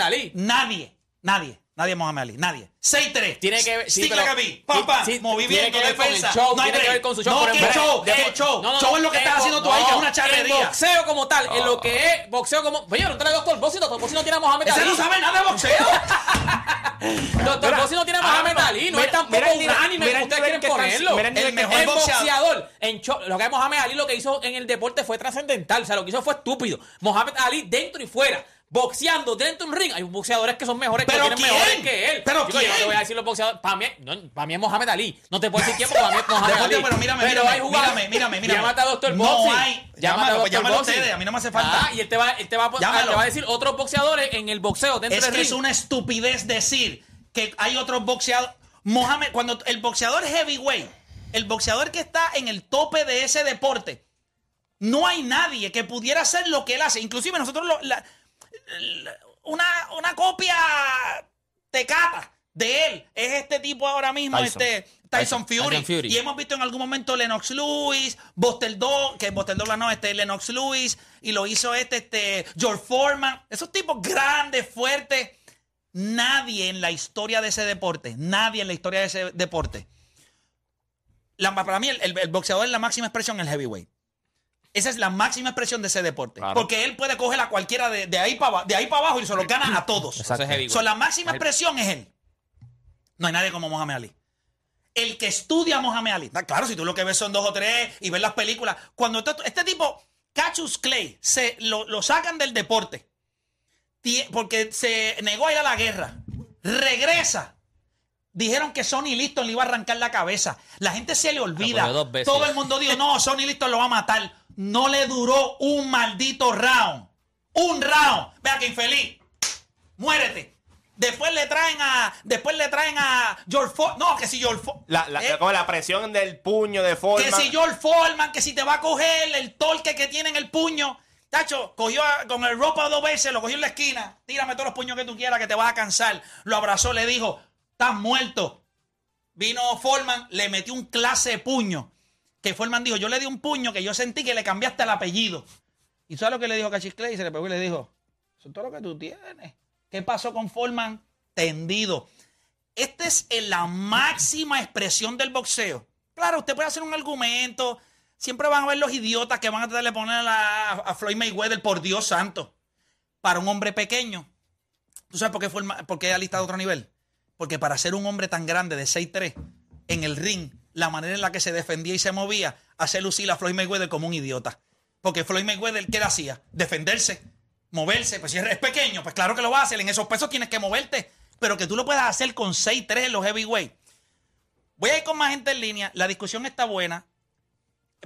Speaker 5: Ali.
Speaker 2: Nadie, nadie, nadie Mohamed Ali, nadie. 6-3.
Speaker 5: Tiene que ver- sí, pero-
Speaker 2: like a bee. Pam, pam.
Speaker 5: sí,
Speaker 2: Movimiento,
Speaker 5: tiene que ver con el
Speaker 2: defensa.
Speaker 5: show,
Speaker 2: no hay
Speaker 5: tiene que ver con su show,
Speaker 2: No,
Speaker 5: pero
Speaker 2: ¿qué
Speaker 5: en-
Speaker 2: show?
Speaker 5: de-
Speaker 2: ¿Qué show?
Speaker 5: No, no,
Speaker 2: show
Speaker 5: no,
Speaker 2: es lo que estás haciendo tú ahí, que es una charrería.
Speaker 5: boxeo como tal, en lo que es boxeo como. Oye, no trae Doctor Bossi, Doctor Bossi no tiene a Mohamed
Speaker 2: Ese
Speaker 5: Ali.
Speaker 2: no sabe nada de boxeo.
Speaker 5: Doctor Bossi no tiene a
Speaker 8: ahora
Speaker 5: Mohamed Ali, no
Speaker 8: mira-
Speaker 5: es tampoco un anime que
Speaker 8: el
Speaker 5: ustedes quieren
Speaker 8: que
Speaker 5: ponerlo.
Speaker 8: el que
Speaker 2: mejor boxeador.
Speaker 5: en lo que es Mohamed Ali, lo que hizo en el deporte fue trascendental. O sea, lo que hizo fue estúpido. Mohamed Ali dentro y fuera. Boxeando dentro de un ring. Hay boxeadores que son mejores que
Speaker 2: ¿Pero
Speaker 5: tienen mejores que él.
Speaker 2: ¿Pero
Speaker 5: Yo no te voy a decir los boxeadores. Para mí, no, para mí es Mohamed Ali. No te puedo decir quién porque para mí es Mohamed Ali.
Speaker 2: pero mírame,
Speaker 5: Pero
Speaker 2: mírame,
Speaker 5: hay
Speaker 2: mírame, mírame, mírame.
Speaker 5: Llámate a Doctor
Speaker 2: No
Speaker 5: Boxing.
Speaker 2: hay. Llámalo,
Speaker 5: a
Speaker 2: pues llámalo ustedes, a mí no me hace falta.
Speaker 5: Ah, y él te va, él te va, a, te va a decir otros boxeadores en el boxeo dentro
Speaker 2: Es
Speaker 5: del ring.
Speaker 2: es una estupidez decir que hay otros boxeadores. Mohamed, cuando el boxeador heavyweight, el boxeador que está en el tope de ese deporte, no hay nadie que pudiera hacer lo que él hace. Inclusive nosotros lo- la- una, una copia tecata de él es este tipo ahora mismo,
Speaker 8: Tyson.
Speaker 2: este Tyson Fury.
Speaker 5: Tyson Fury.
Speaker 2: Y hemos visto en algún momento Lennox Lewis, Buster Dog, que Buster Douglas no, este Lennox Lewis, y lo hizo este, este George Foreman. Esos tipos grandes, fuertes. Nadie en la historia de ese deporte, nadie en la historia de ese deporte. La- para mí, el, el- el boxeador es la máxima expresión en el heavyweight. Esa es la máxima expresión de ese deporte.
Speaker 8: Claro.
Speaker 2: Porque él puede coger a cualquiera de, de ahí para de ahí para abajo y se lo gana a todos.
Speaker 5: Heavyweight.
Speaker 2: So, la máxima expresión es él. No hay nadie como Mohamed Ali. El que estudia a Mohamed Ali. Ah, Claro, si tú lo que ves son dos o tres y ves las películas. Cuando este, este tipo, Cassius Clay, se lo, lo sacan del deporte porque se negó a ir a la guerra. Regresa. Dijeron que Sonny Liston le iba a arrancar la cabeza. La gente se le olvida. Todo el mundo dijo, no, Sonny Liston lo va a matar. No le duró un maldito round. Un round. Vea que infeliz. Muérete. Después le traen a. Después le traen a George Ford. No, que si George.
Speaker 8: La, la,
Speaker 2: Eh,
Speaker 8: la presión del puño de forma.
Speaker 2: que si George Foreman, que si te va a coger el torque que tiene en el puño. Tacho, cogió a- con el ropa dos veces, lo cogió en la esquina. Tírame todos los puños que tú quieras, que te vas a cansar. Lo abrazó, le dijo, estás muerto. Vino Foreman, le metió un clase de puño. Que Foreman dijo, yo le di un puño que yo sentí que le cambiaste el apellido. ¿Y sabes lo que le dijo Cachis Clay? Se le pegó y le dijo, eso es todo lo que tú tienes. ¿Qué pasó con Foreman? Tendido. Esta es la máxima expresión del boxeo. Claro, usted puede hacer un argumento. Siempre van a ver los idiotas que van a tratar de poner a, a Floyd Mayweather, por Dios santo, para un hombre pequeño. ¿Tú sabes por qué, ma- por ha listado otro nivel? Porque para ser un hombre tan grande de 6'3 en el ring, la manera en la que se defendía y se movía, hace lucir a Floyd Mayweather como un idiota. Porque Floyd Mayweather, ¿qué hacía? Defenderse, moverse. Pues si es pequeño, pues claro que lo va a hacer. En esos pesos tienes que moverte. pero que tú lo puedas hacer con 6-3 en los heavyweight. Voy a ir con más gente en línea. La discusión está buena.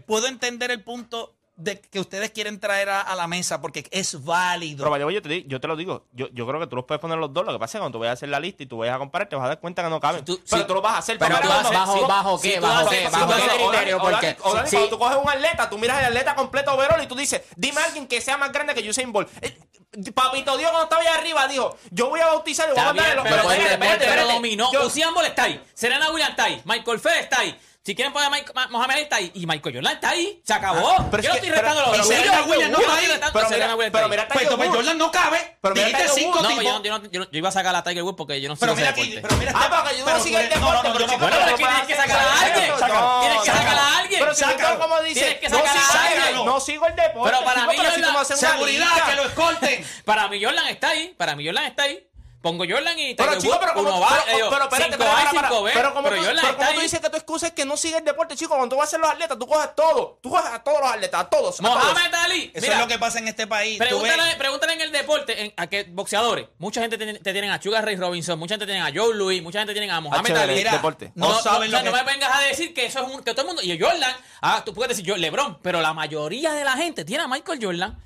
Speaker 2: Puedo entender el punto de que ustedes quieren traer a, a la mesa porque es válido.
Speaker 8: Pero vaya, yo te, yo te lo digo, yo, yo creo que tú los puedes poner los dos. Lo que pasa es que cuando tú vayas a hacer la lista y tú vayas a comparar, te vas a dar cuenta que no caben.
Speaker 5: tú-
Speaker 8: pero
Speaker 5: si-
Speaker 8: tú lo vas a hacer.
Speaker 6: Pero
Speaker 8: Pero
Speaker 6: bajo-
Speaker 8: si-
Speaker 6: bajo
Speaker 8: si
Speaker 6: qué, bajo qué,
Speaker 8: si
Speaker 6: bajo
Speaker 8: tú
Speaker 6: qué criterio, porque-
Speaker 8: cuando tú coges un atleta, tú miras el atleta completo overall y tú dices, dime a alguien que sea más grande que Usain Bolt. Eh, Papito Dios cuando estaba allá arriba dijo, yo voy a bautizar y voy a mandarle
Speaker 5: bien,
Speaker 8: los
Speaker 5: pero, espérate, pero
Speaker 6: puede-
Speaker 5: dominó. Usain Bolt está ahí. Serena Williams está ahí. Michael Phelps está ahí. Si quieren poner a Mohamed Ali está ahí. Y Michael Jordan está ahí. Se acabó.
Speaker 8: Ah, pero
Speaker 5: yo
Speaker 8: es
Speaker 5: no
Speaker 8: que-
Speaker 5: estoy
Speaker 8: pero-
Speaker 5: retando
Speaker 8: pero
Speaker 5: los
Speaker 2: Serena
Speaker 5: tuyos.
Speaker 2: Williams no
Speaker 5: Yo
Speaker 8: Pero mira- pero mira,
Speaker 2: Pues, pues
Speaker 8: Woods.
Speaker 2: Jordan no cabe.
Speaker 8: Pero mira
Speaker 2: Dijiste
Speaker 8: Tiger
Speaker 2: cinco.
Speaker 5: No,
Speaker 2: tipos.
Speaker 5: yo, yo no- yo no- yo iba a sacar a Tiger Woods porque yo no sé
Speaker 2: pero mira aquí,
Speaker 5: deporte.
Speaker 2: pero mira
Speaker 8: Ah, porque yo
Speaker 2: pero
Speaker 8: no
Speaker 2: tú
Speaker 8: sigo el deporte, pero
Speaker 2: yo
Speaker 5: Bueno, pero que tienes que sacar a alguien. Tienes que sacar a alguien.
Speaker 8: Pero si
Speaker 2: Sácalo.
Speaker 8: como dices,
Speaker 5: Tienes que
Speaker 8: no
Speaker 5: sacar a
Speaker 8: sigo-
Speaker 5: alguien.
Speaker 8: no sigo el deporte.
Speaker 5: Pero para mí
Speaker 8: pero
Speaker 5: Jordan-
Speaker 2: Seguridad, que lo escolten.
Speaker 5: Para mí Jordan está ahí. Para mí Jordan está ahí. Pongo Jordan y
Speaker 8: Pero
Speaker 5: Tiger
Speaker 8: chico,
Speaker 5: Woods,
Speaker 8: pero como
Speaker 5: va,
Speaker 8: pero- pero espérate,
Speaker 5: cinco
Speaker 8: para,
Speaker 5: A y
Speaker 8: para, para.
Speaker 5: cinco B,
Speaker 8: pero como
Speaker 5: pero
Speaker 8: tú,
Speaker 5: Jordan
Speaker 8: pero como tú dices que tu excusa es que no sigue el deporte, chico, cuando tú vas a hacer los atletas, tú coges todo, tú coges a todos los atletas, a todos.
Speaker 5: Mohamed Ali.
Speaker 2: Eso
Speaker 5: Mira,
Speaker 2: es lo que pasa en este país. Tú
Speaker 5: Pregúntale,
Speaker 2: ves-
Speaker 5: pregúntale en el deporte, en, a que boxeadores. Mucha gente te, te tienen a Sugar Ray Robinson, mucha gente tienen a Joe Louis, mucha gente tienen a Mohamed Ali.
Speaker 8: mira, deporte.
Speaker 2: No saben
Speaker 5: o sea,
Speaker 2: lo que-
Speaker 5: no me vengas a decir que eso es un, que todo el mundo. Y Jordan, ah, tú puedes decir yo, LeBron, pero la mayoría de la gente tiene a Michael Jordan.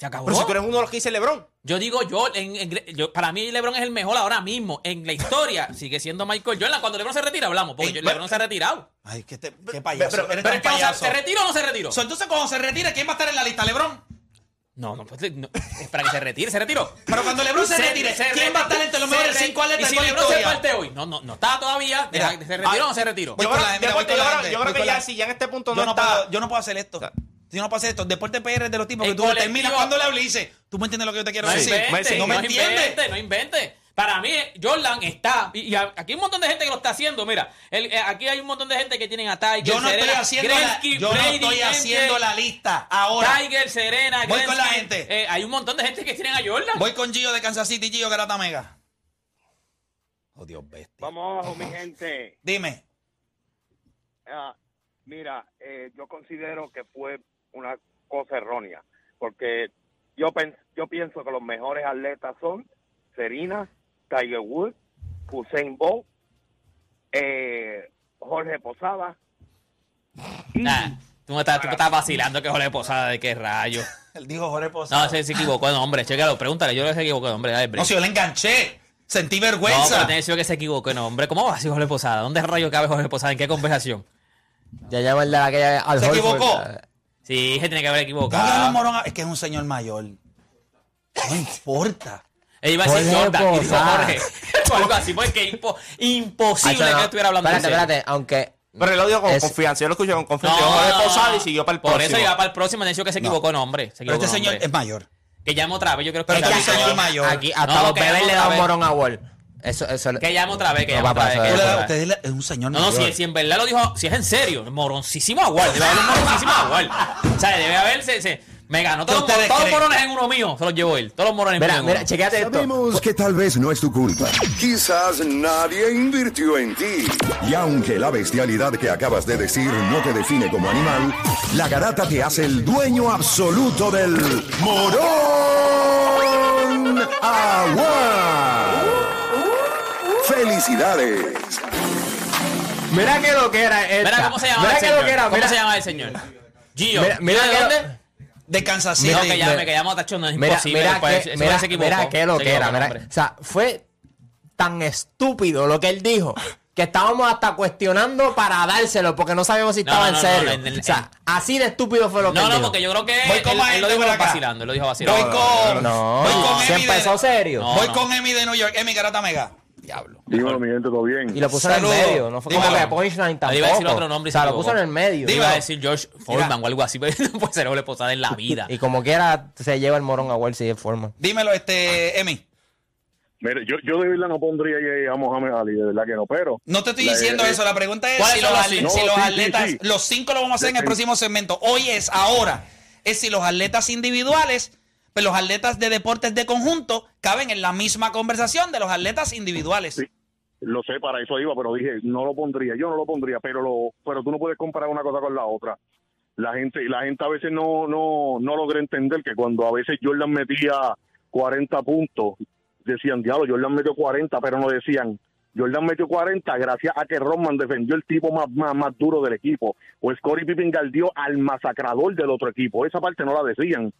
Speaker 5: Se acabó.
Speaker 8: Pero si tú eres uno de los que dice LeBron.
Speaker 5: Yo digo yo, en, en- yo- para mí LeBron es el mejor ahora mismo en la historia. Sigue siendo Michael Jordan. Cuando LeBron se retira hablamos, porque
Speaker 2: Ey,
Speaker 5: LeBron se ha retirado.
Speaker 2: Ay, qué, te- qué payaso.
Speaker 8: pero-
Speaker 5: es que no se,
Speaker 2: payaso.
Speaker 5: ¿se retiró o no se retiró?
Speaker 2: So, entonces, cuando se retire, ¿quién va a estar en la lista? ¿Lebron?
Speaker 5: No, no, pues, no, es para que se retire, se retiró.
Speaker 2: Pero cuando LeBron se, retire, ¿quién va a estar entre los
Speaker 5: se
Speaker 2: mejores
Speaker 5: re-
Speaker 2: cinco atletas
Speaker 5: si
Speaker 2: de la
Speaker 5: LeBron se
Speaker 2: historia?
Speaker 5: parte hoy. No, no, no está todavía.
Speaker 2: Mira,
Speaker 5: ¿Se retiró o no se retiró?
Speaker 8: Yo creo, que ya si ya en este punto no está...
Speaker 2: yo no puedo hacer esto. Yo no hacer esto. Deporte PR es de los tipos que
Speaker 5: El
Speaker 2: tú
Speaker 5: colectivo-
Speaker 2: terminas cuando le hablas y dices, ¿tú me entiendes lo que yo te quiero
Speaker 5: No
Speaker 2: decir?
Speaker 5: invente,
Speaker 2: no
Speaker 5: no,
Speaker 2: me entiendes.
Speaker 5: invente, no invente. Para mí, Jordan está. Y, y aquí hay un montón de gente que lo está haciendo. Mira, el- eh, aquí hay un montón de gente que tienen a Tiger,
Speaker 2: Yo no estoy haciendo la, yo no estoy haciendo la lista ahora.
Speaker 5: Tiger, Serena,
Speaker 2: Voy con la gente.
Speaker 5: Eh, hay un montón de gente que tienen a Jordan.
Speaker 2: Voy con Gio de Kansas City, Gio Garata Mega. Oh, Dios bestia.
Speaker 9: Vamos abajo, mi gente.
Speaker 2: Dime.
Speaker 9: Ah, mira, eh, yo considero que fue una cosa errónea, porque yo, pen- yo pienso que los mejores atletas son Serena, Tiger Woods, Usain Bolt, eh, Jorge Posada.
Speaker 5: Nah, tú me estás, tú me estás vacilando que Jorge Posada de qué rayo.
Speaker 2: Él dijo Jorge Posada.
Speaker 5: No, se, se equivocó de nombre. Chécalo, pregúntale. Yo que se equivocó de nombre. Dale.
Speaker 2: No, si yo le enganché. Sentí
Speaker 5: No,
Speaker 2: vergüenza.
Speaker 5: pero tiene que se equivocó de nombre. ¿Cómo va a ser Jorge Posada? ¿Dónde rayo cabe Jorge Posada? ¿En qué conversación?
Speaker 6: Ya de la que al
Speaker 2: ¿Se equivocó?
Speaker 5: Sí, se tiene que haber
Speaker 2: No,
Speaker 5: equivocado.
Speaker 2: morón- es que es un señor mayor. No importa.
Speaker 5: Él iba a decir
Speaker 6: Jorge
Speaker 5: Jordan y dijo
Speaker 6: Posada.
Speaker 5: Jorge. O algo así, porque impo- imposible
Speaker 6: Hacho, no.
Speaker 5: que estuviera hablando
Speaker 6: Espérate,
Speaker 5: en serio.
Speaker 6: espérate, aunque.
Speaker 8: Pero él lo dijo con
Speaker 6: Es-
Speaker 8: confianza, yo lo escuché con
Speaker 5: No,
Speaker 8: confianza.
Speaker 5: No,
Speaker 8: Posada
Speaker 5: no.
Speaker 8: y siguió para el
Speaker 5: Por
Speaker 8: próximo.
Speaker 5: eso iba para el próximo. Me dijo que se equivocó de nombre. Se
Speaker 2: Pero
Speaker 5: equivocó
Speaker 2: este
Speaker 5: de
Speaker 2: señor
Speaker 5: nombre.
Speaker 2: es mayor.
Speaker 5: Que llame otra vez. Yo creo que
Speaker 2: Pero este
Speaker 5: llame
Speaker 2: señor
Speaker 5: otra vez.
Speaker 2: mayor.
Speaker 6: Aquí hasta
Speaker 5: No,
Speaker 6: los bebés le dan
Speaker 5: vez.
Speaker 6: morón a Wall. Eso, eso.
Speaker 5: Que llame otra vez, que
Speaker 6: No
Speaker 5: llame
Speaker 6: va
Speaker 5: otra
Speaker 6: a
Speaker 5: vez.
Speaker 2: Usted-
Speaker 5: otra vez.
Speaker 2: usted es un señor
Speaker 5: No, no, si, si en verdad lo dijo, si es en serio, moroncísimo agual, debe haber un moroncísimo agual. O sea, debe haberse, se, me ganó todos,
Speaker 2: ¿Qué ustedes
Speaker 5: todos los morones en uno mío, se los llevó él, todos los morones
Speaker 6: Mira,
Speaker 5: en
Speaker 6: mira,
Speaker 5: uno.
Speaker 6: chequéate esto.
Speaker 1: Sabemos que tal vez no es tu culpa. Quizás nadie invirtió en ti. Y aunque la bestialidad que acabas de decir no te define como animal, la garata te hace el dueño absoluto del morón agua. ¡Felicidades!
Speaker 6: Mira que lo que era esta.
Speaker 5: Mira cómo se llama
Speaker 6: Mira
Speaker 5: el
Speaker 6: que
Speaker 5: señor.
Speaker 6: lo que era.
Speaker 5: ¿Cómo
Speaker 6: Mira,
Speaker 5: se llama el señor? Gio.
Speaker 6: Mira, mira
Speaker 5: ¿Gio de dónde?
Speaker 2: De Kansas City.
Speaker 5: No, que llame, que llame a Tacho, no es
Speaker 6: Mira,
Speaker 5: imposible.
Speaker 6: mira,
Speaker 5: después,
Speaker 6: que,
Speaker 5: ese
Speaker 6: mira,
Speaker 5: se equivocó.
Speaker 6: mira que lo
Speaker 5: Se
Speaker 6: que era. Mira, o sea, fue tan estúpido lo que él dijo que estábamos hasta cuestionando para dárselo porque no sabíamos si
Speaker 5: No,
Speaker 6: estaba
Speaker 5: no,
Speaker 6: en serio.
Speaker 5: no, en el-
Speaker 6: o sea, así de estúpido fue lo que
Speaker 5: No,
Speaker 6: él
Speaker 5: no,
Speaker 6: dijo.
Speaker 5: porque yo creo que
Speaker 2: Voy con
Speaker 5: él,
Speaker 2: más
Speaker 5: él lo dijo vacilando, él lo dijo vacilando.
Speaker 2: Voy con.
Speaker 6: No,
Speaker 2: voy con
Speaker 6: se
Speaker 2: de-
Speaker 6: serio.
Speaker 2: Voy
Speaker 5: no.
Speaker 2: con Emi de New York. Emi Garata Mega. Diablo.
Speaker 7: Dímelo, mi gente, ¿todo bien?
Speaker 6: Y lo puso en el medio. No fue como
Speaker 2: Dímelo.
Speaker 6: que punchline tampoco.
Speaker 5: Iba a decir otro nombre y
Speaker 6: O sea,
Speaker 5: se
Speaker 6: lo puso en el medio.
Speaker 5: Iba a decir George Foreman o algo así, pero no puede ser doble posada en la vida.
Speaker 6: Y como quiera, se lleva el morón a Wall si de forma.
Speaker 2: Dímelo, este, Emi.
Speaker 7: Mire, yo, yo de verdad no pondría ahí a Mohamed Ali, de verdad que no, pero...
Speaker 2: No te estoy
Speaker 7: La-
Speaker 2: diciendo
Speaker 7: eh,
Speaker 2: eso. La pregunta es
Speaker 5: ¿Cuáles
Speaker 2: si
Speaker 5: son
Speaker 2: los,
Speaker 5: los
Speaker 2: atle-
Speaker 5: cinco?
Speaker 2: si
Speaker 7: No,
Speaker 2: los
Speaker 7: sí, sí,
Speaker 2: atletas.
Speaker 7: sí.
Speaker 2: Los cinco lo vamos a hacer en el próximo segmento. Hoy es ahora. Es si los atletas individuales, pero los atletas de deportes de conjunto caben en la misma conversación de los atletas individuales.
Speaker 7: Sí. Lo sé, para eso iba, pero dije, no lo pondría, yo no lo pondría, pero lo, pero tú no puedes comparar una cosa con la otra. La gente, la gente a veces no, no, no logra entender que cuando a veces Jordan metía 40 puntos, decían, diablo, Jordan metió 40, pero no decían, Jordan metió 40 gracias a que Rodman defendió el tipo más, más, más duro del equipo, o Scottie Pippen al masacrador del otro equipo. Esa parte no la decían.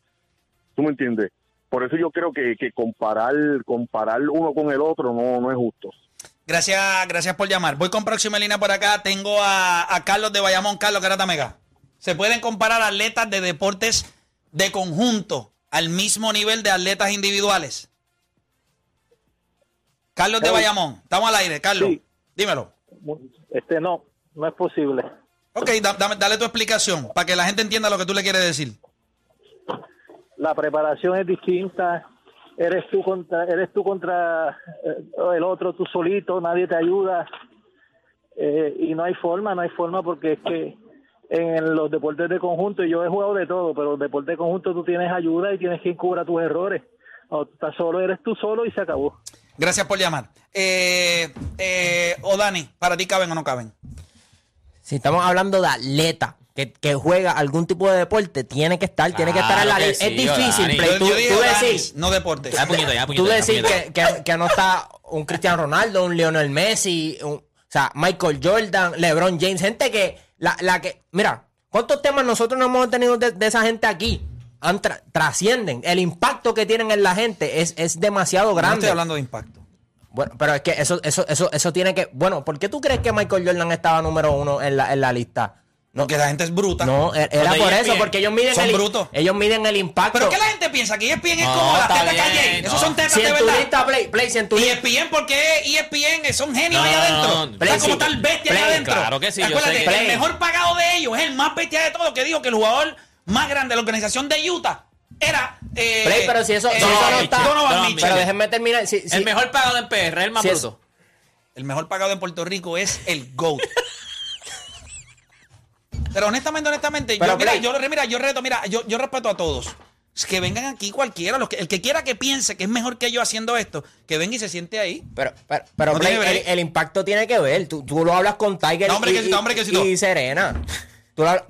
Speaker 7: ¿Tú me entiendes? Por eso yo creo que, que comparar, comparar uno con el otro no, no es justo.
Speaker 2: Gracias, gracias por llamar. Voy con próxima línea por acá. Tengo a, a Carlos de Bayamón. Carlos Garata Mega. Se pueden comparar atletas de deportes de conjunto al mismo nivel de atletas individuales. Carlos de. Bayamón. Estamos al aire, Carlos.
Speaker 10: Sí.
Speaker 2: Dímelo.
Speaker 10: Este no, no es posible.
Speaker 2: Ok, da- dame- dale tu explicación para que la gente entienda lo que tú le quieres decir.
Speaker 10: La preparación es distinta. Eres tú contra, eres tú contra eh, el otro, tú solito, nadie te ayuda. Eh, y no hay forma, no hay forma porque es que en los deportes de conjunto, y yo he jugado de todo, pero en los deportes de conjunto tú tienes ayuda y tienes quien cubra tus errores. O tú estás solo, eres tú solo y se acabó.
Speaker 2: Gracias por llamar. Eh, eh, o Dani, ¿para ti caben o no caben?
Speaker 6: Si estamos hablando de atleta que, que juega algún tipo de deporte, tiene que estar, tiene que estar en la lista.
Speaker 5: sí,
Speaker 6: es difícil. Play.
Speaker 2: Yo,
Speaker 6: Tú,
Speaker 2: yo
Speaker 6: tú decís,
Speaker 2: no deporte.
Speaker 5: Ya, puñito, ya, puñito.
Speaker 6: tú decís que, que- que no está un Cristiano Ronaldo, un Lionel Messi, un- o sea, Michael Jordan, LeBron James, gente que, la, la que, mira, ¿cuántos temas nosotros no hemos tenido de, de esa gente aquí? Han tra- trascienden. El impacto que tienen en la gente es, es demasiado
Speaker 2: No
Speaker 6: grande.
Speaker 2: estoy hablando de impacto.
Speaker 6: Bueno, pero es que eso, eso, eso, eso tiene que. Bueno, ¿por qué tú crees que Michael Jordan estaba número uno en la, en la lista? No,
Speaker 2: Porque la gente es bruta.
Speaker 6: no, e- era por eso, porque ellos miden
Speaker 2: son
Speaker 6: el
Speaker 2: brutos.
Speaker 6: ellos miden el impacto.
Speaker 2: Pero ¿qué la gente piensa? Que ESPN es
Speaker 5: No,
Speaker 2: como las
Speaker 5: está
Speaker 2: tetas
Speaker 5: bien,
Speaker 2: Calle.
Speaker 5: no.
Speaker 2: Esos son tetas
Speaker 6: si
Speaker 2: de verdad.
Speaker 6: lista, Play, Play, si en tu
Speaker 2: Y
Speaker 6: lista.
Speaker 2: ESPN, porque ESPN son genios
Speaker 5: No,
Speaker 2: ahí adentro.
Speaker 5: no, no.
Speaker 2: Está
Speaker 6: Play,
Speaker 2: como
Speaker 6: sí.
Speaker 2: tal bestia ahí
Speaker 6: Play,
Speaker 2: adentro.
Speaker 5: claro que sí, yo
Speaker 2: Acuérdate,
Speaker 5: sé que-
Speaker 2: el mejor pagado de ellos es el más bestia de todos, que dijo que el jugador más grande de la organización de Utah era. Eh,
Speaker 6: Play, pero si eso, si
Speaker 2: eh,
Speaker 6: eso no está.
Speaker 2: Donovan.
Speaker 6: Pero déjenme terminar. Si, si-
Speaker 5: El mejor pagado en PR, el más
Speaker 6: Si es-
Speaker 5: bruto.
Speaker 2: El mejor pagado en Puerto Rico es el GOAT. Pero honestamente, honestamente,
Speaker 6: Pero,
Speaker 2: yo, mira,
Speaker 6: Play.
Speaker 2: yo, mira, yo reto, mira, yo, yo respeto a todos. Que vengan aquí cualquiera, los que, el que quiera que piense que es mejor que yo haciendo esto, que venga y se siente ahí.
Speaker 6: Pero, pero, pero
Speaker 2: No
Speaker 6: el, impacto tiene que ver. Tú, tú lo hablas con Tiger
Speaker 2: No, hombre,
Speaker 6: y,
Speaker 2: que hombre, que
Speaker 6: y Serena.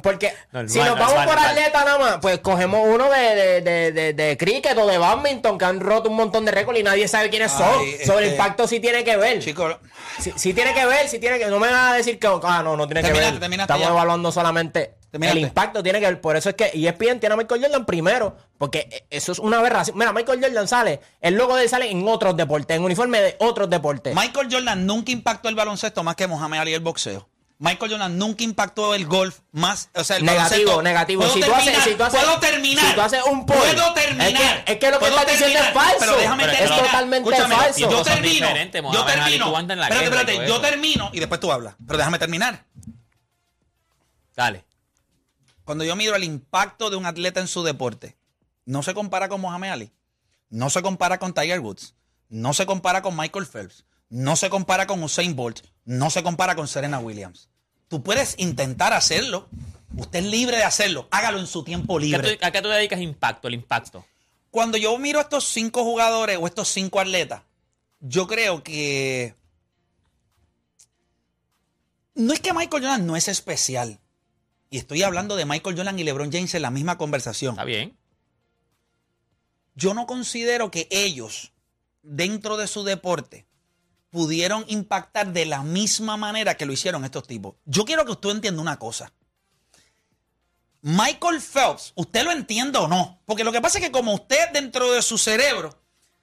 Speaker 6: Porque
Speaker 5: Normal,
Speaker 6: si nos vamos
Speaker 5: normal,
Speaker 6: por
Speaker 5: normal.
Speaker 6: atleta nada más, pues cogemos uno de, de, de, de, de cricket o de badminton que han roto un montón de récords y nadie sabe quiénes son. Sobre el
Speaker 2: este-
Speaker 6: impacto sí tiene que ver.
Speaker 2: Chicos,
Speaker 6: Sí, sí tiene que ver, sí tiene que No me vas a decir que ah, no, no tiene que ver. Estamos
Speaker 2: ya.
Speaker 6: evaluando solamente el impacto tiene que ver. Por eso es que E ESPN tiene a Michael Jordan primero, porque eso es una aberración. Mira, Michael Jordan sale, el logo de él sale en otros deportes, en uniforme de otros deportes.
Speaker 2: Michael Jordan nunca impactó el baloncesto más que Mohamed Ali el boxeo. Michael Jordan nunca impactó el golf más, o sea, el
Speaker 6: Negativo, negativo. Si tú
Speaker 2: terminar,
Speaker 6: haces- si tú haces-
Speaker 2: puedo terminar.
Speaker 6: si tú haces un poll,
Speaker 2: puedo terminar.
Speaker 6: es que- es que lo que estás diciendo es
Speaker 2: terminar,
Speaker 6: falso.
Speaker 2: Pero déjame
Speaker 5: Pero es
Speaker 2: terminar.
Speaker 6: totalmente
Speaker 2: Escúchame,
Speaker 6: falso.
Speaker 2: Yo termino. Yo termino. Espérate, espérate. Yo termino y después tú hablas. Pero déjame terminar.
Speaker 5: Dale.
Speaker 2: Cuando yo miro el impacto de un atleta en su deporte, no se compara con Mohamed Ali, no se compara con Tiger Woods, no se compara con Michael Phelps, no se compara con Usain Bolt, no se compara con Serena Williams. Tú puedes intentar hacerlo, usted es libre de hacerlo, hágalo en su tiempo
Speaker 5: ¿Qué
Speaker 2: libre.
Speaker 5: ¿A qué tú dedicas impacto? El impacto.
Speaker 2: Cuando yo miro a estos cinco jugadores o estos cinco atletas, yo creo que no es que Michael Jordan no es especial. Y estoy hablando de Michael Jordan y LeBron James en la misma conversación.
Speaker 5: Está bien.
Speaker 2: Yo no considero que ellos, dentro de su deporte, pudieron impactar de la misma manera que lo hicieron estos tipos. Yo quiero que usted entienda una cosa. Michael Phelps, usted lo entienda o no, porque lo que pasa es que como usted dentro de su cerebro,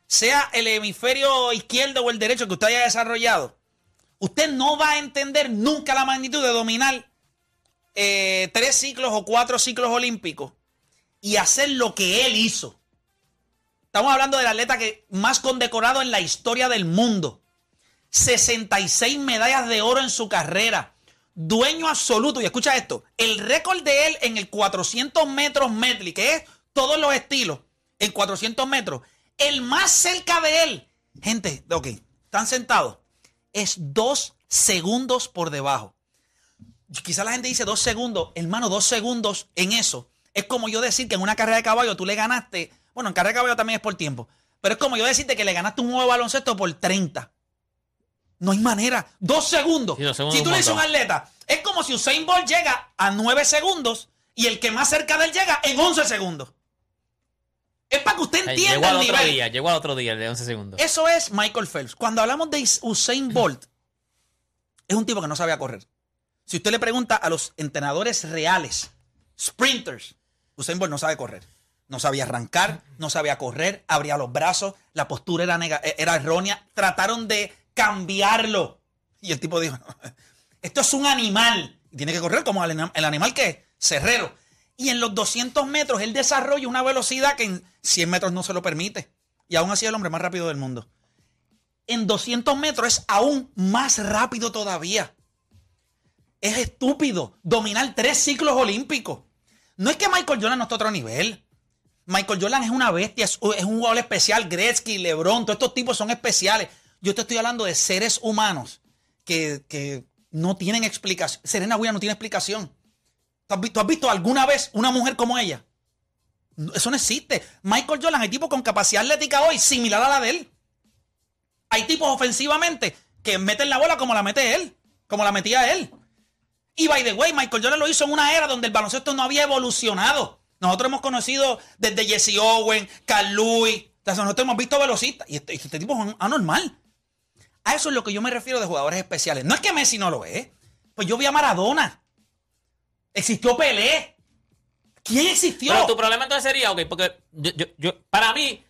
Speaker 2: sea el hemisferio izquierdo o el derecho que usted haya desarrollado, usted no va a entender nunca la magnitud de dominar eh, tres ciclos o cuatro ciclos olímpicos y hacer lo que él hizo. Estamos hablando del atleta que más condecorado en la historia del mundo. 66 medallas de oro en su carrera. Dueño absoluto. Y escucha esto. El récord de él en el 400 metros medley, que es todos los estilos, en 400 metros. El más cerca de él. Gente, ok, están sentados. Es dos segundos por debajo. Quizá la gente dice dos segundos. Hermano, dos segundos en eso. Es como yo decir que en una carrera de caballo tú le ganaste. Bueno, en carrera de caballo también es por tiempo. Pero es como yo decirte que le ganaste un de baloncesto por 30. No hay manera. Dos segundos.
Speaker 5: Sí, dos segundos
Speaker 2: si tú le dices a un atleta, es como si Usain Bolt llega a 9 segundos y el que más cerca de él llega en 11 segundos. Es para que usted entiende
Speaker 5: llegó al
Speaker 2: el
Speaker 5: otro
Speaker 2: nivel.
Speaker 5: día, llegó al otro día, el de 11 segundos.
Speaker 2: Eso es Michael Phelps. Cuando hablamos de Usain Bolt, es un tipo que no sabía correr. Si usted le pregunta a los entrenadores reales, sprinters, Usain Bolt no sabe correr. No sabía arrancar, no sabía correr, abría los brazos, la postura era, nega- eh, era errónea. Trataron de cambiarlo. Y el tipo dijo, "No, esto es un animal. Y tiene que correr como el, anim- el animal que es, cerrero. Y en los 200 metros él desarrolla una velocidad que en 100 metros no se lo permite. Y aún así es el hombre más rápido del mundo. En 200 metros es aún más rápido todavía. Es estúpido dominar tres ciclos olímpicos. No es que Michael Jordan no esté a otro nivel. Michael Jordan es una bestia, es, es un jugador especial. Gretzky, LeBron, todos estos tipos son especiales. Yo te estoy hablando de seres humanos que, que no tienen explicación. Serena Williams no tiene explicación. ¿Tú has, visto alguna vez una mujer como ella? Eso no existe. Michael Jordan, hay tipos con capacidad atlética hoy similar a la de él. Hay tipos ofensivamente que meten la bola como la mete él, como la metía él. Y by the way, Michael Jordan lo hizo en una era donde el baloncesto no había evolucionado. Nosotros hemos conocido desde Jesse Owen, Carl Lewis, nosotros hemos visto velocistas. Y este, este tipo es anormal. A eso es lo que yo me refiero de jugadores especiales. No es que Messi no lo es. Pues yo vi a Maradona. Existió Pelé. ¿Quién existió?
Speaker 5: Pero tu problema entonces sería, ok, porque yo, yo, yo- para mí,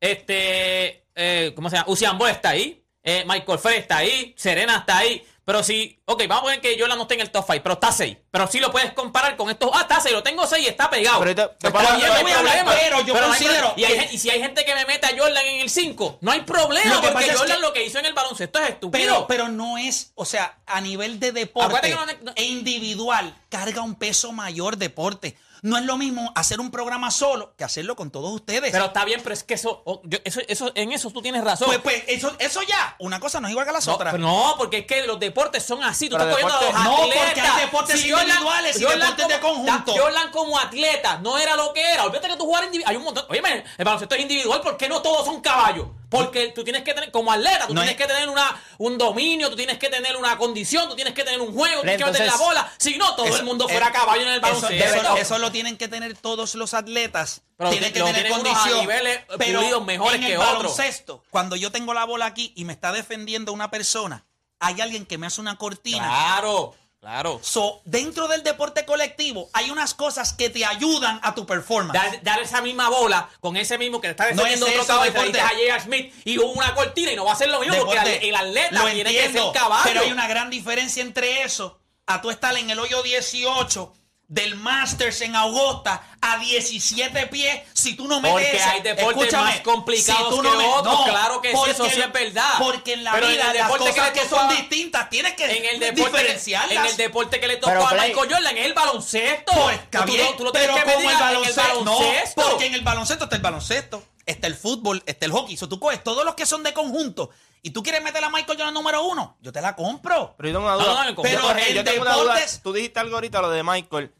Speaker 5: este, eh, ¿cómo se llama? Usain Bolt está ahí, eh, Michael Phelps está ahí, Serena está ahí, pero si, ok, vamos a poner que Jordan no esté en el top 5, pero está 6, pero sí lo puedes comparar con estos, ah, está 6, lo tengo 6 y está pegado.
Speaker 8: Pero te- te
Speaker 5: Está
Speaker 8: puedo-
Speaker 5: bien,
Speaker 8: yo
Speaker 5: no
Speaker 8: voy
Speaker 2: pero yo
Speaker 5: no hay
Speaker 2: considero
Speaker 5: y, hay gen- y si hay gente que me mete a Jordan en el 5, no hay problema,
Speaker 2: Lo que
Speaker 5: porque
Speaker 2: pasa es
Speaker 5: Jordan
Speaker 2: que-
Speaker 5: lo que hizo en el baloncesto es estúpido.
Speaker 2: Pero, pero no es, o sea, a nivel de deporte
Speaker 5: no- no-
Speaker 2: e individual, carga un peso mayor deporte. No es lo mismo hacer un programa solo que hacerlo con todos ustedes.
Speaker 5: Pero está bien, pero es que eso, oh, yo- eso, eso, en eso tú tienes razón.
Speaker 2: pues, pues, eso, eso ya, una cosa no es igual que las
Speaker 5: No,
Speaker 2: otras.
Speaker 5: pero no, porque es que los deportes son así. Tú
Speaker 8: Pero
Speaker 5: estás cogiendo a los
Speaker 8: deportes-
Speaker 2: no,
Speaker 5: atletas.
Speaker 2: porque hay deportes individuales y deportes de
Speaker 5: como-
Speaker 2: conjunto.
Speaker 5: da- Jordan como atleta no era lo que era. Olvídate que tú jugar individual. Hay un montón. Oye, el baloncesto es individual. ¿Por qué no todos son caballos? Porque tú tienes que tener, como atleta, tú
Speaker 2: No
Speaker 5: tienes
Speaker 2: es-
Speaker 5: que tener una, un dominio, tú tienes que tener una condición, tú tienes que tener un juego, tú tienes que meter la bola. Si no, todo
Speaker 2: Eso-
Speaker 5: el mundo
Speaker 2: eh,
Speaker 5: fuera caballo en el baloncesto.
Speaker 2: eso- eso lo tienen que tener todos los atletas.
Speaker 5: Pero
Speaker 2: tienen
Speaker 5: ti-
Speaker 2: que tener condición.
Speaker 5: niveles
Speaker 2: pero
Speaker 5: mejores
Speaker 2: en
Speaker 5: que
Speaker 2: el
Speaker 5: otros.
Speaker 2: baloncesto, cuando yo tengo la bola aquí y me está defendiendo una persona, hay alguien que me hace una cortina.
Speaker 5: Claro, claro.
Speaker 2: So, dentro del deporte colectivo hay unas cosas que te ayudan a tu performance.
Speaker 5: Dar, dar esa misma bola con ese mismo que le está
Speaker 2: No
Speaker 5: defendiendo
Speaker 2: es
Speaker 5: otro caballo te dices a J.R. Smith y hubo una cortina y no va a ser lo mismo
Speaker 2: Deporte,
Speaker 5: porque el, atleta tiene que
Speaker 2: entiendo,
Speaker 5: ser caballo.
Speaker 2: Pero hay una gran diferencia entre eso, a tú estar en el hoyo 18 del Masters en Augusta a 17 pies si tú no metes
Speaker 5: Porque hay deportes
Speaker 2: Escúchame,
Speaker 5: más complicados
Speaker 2: si tú
Speaker 5: que
Speaker 2: no me-
Speaker 5: otros,
Speaker 2: no,
Speaker 5: claro que sí, eso sí es verdad.
Speaker 2: Porque en la
Speaker 5: Pero en
Speaker 2: vida
Speaker 5: el
Speaker 2: las
Speaker 5: deporte que
Speaker 2: cosas que, son
Speaker 5: a-
Speaker 2: distintas tienes que
Speaker 5: en el deporte que,
Speaker 2: diferenciarlas.
Speaker 5: en el deporte que le tocó
Speaker 6: Pero,
Speaker 5: a Michael Jordan, en el baloncesto.
Speaker 2: Pues, está
Speaker 5: Tú-
Speaker 2: bien,
Speaker 5: tú, tú lo
Speaker 2: pero
Speaker 5: tienes que
Speaker 2: como
Speaker 5: medir
Speaker 2: el
Speaker 5: en
Speaker 2: baloncesto, no,
Speaker 5: baloncesto.
Speaker 2: porque en el baloncesto está el baloncesto, está el fútbol, está el hockey. So, tú coges todos los que son de conjunto y tú quieres meter a Michael Jordan número uno, yo te la compro.
Speaker 8: Pero yo tengo una duda.
Speaker 5: no, no,
Speaker 8: Yo
Speaker 2: pero en
Speaker 8: yo tengo una duda.
Speaker 2: deportes-
Speaker 8: Tú dijiste algo ahorita, lo de Michael.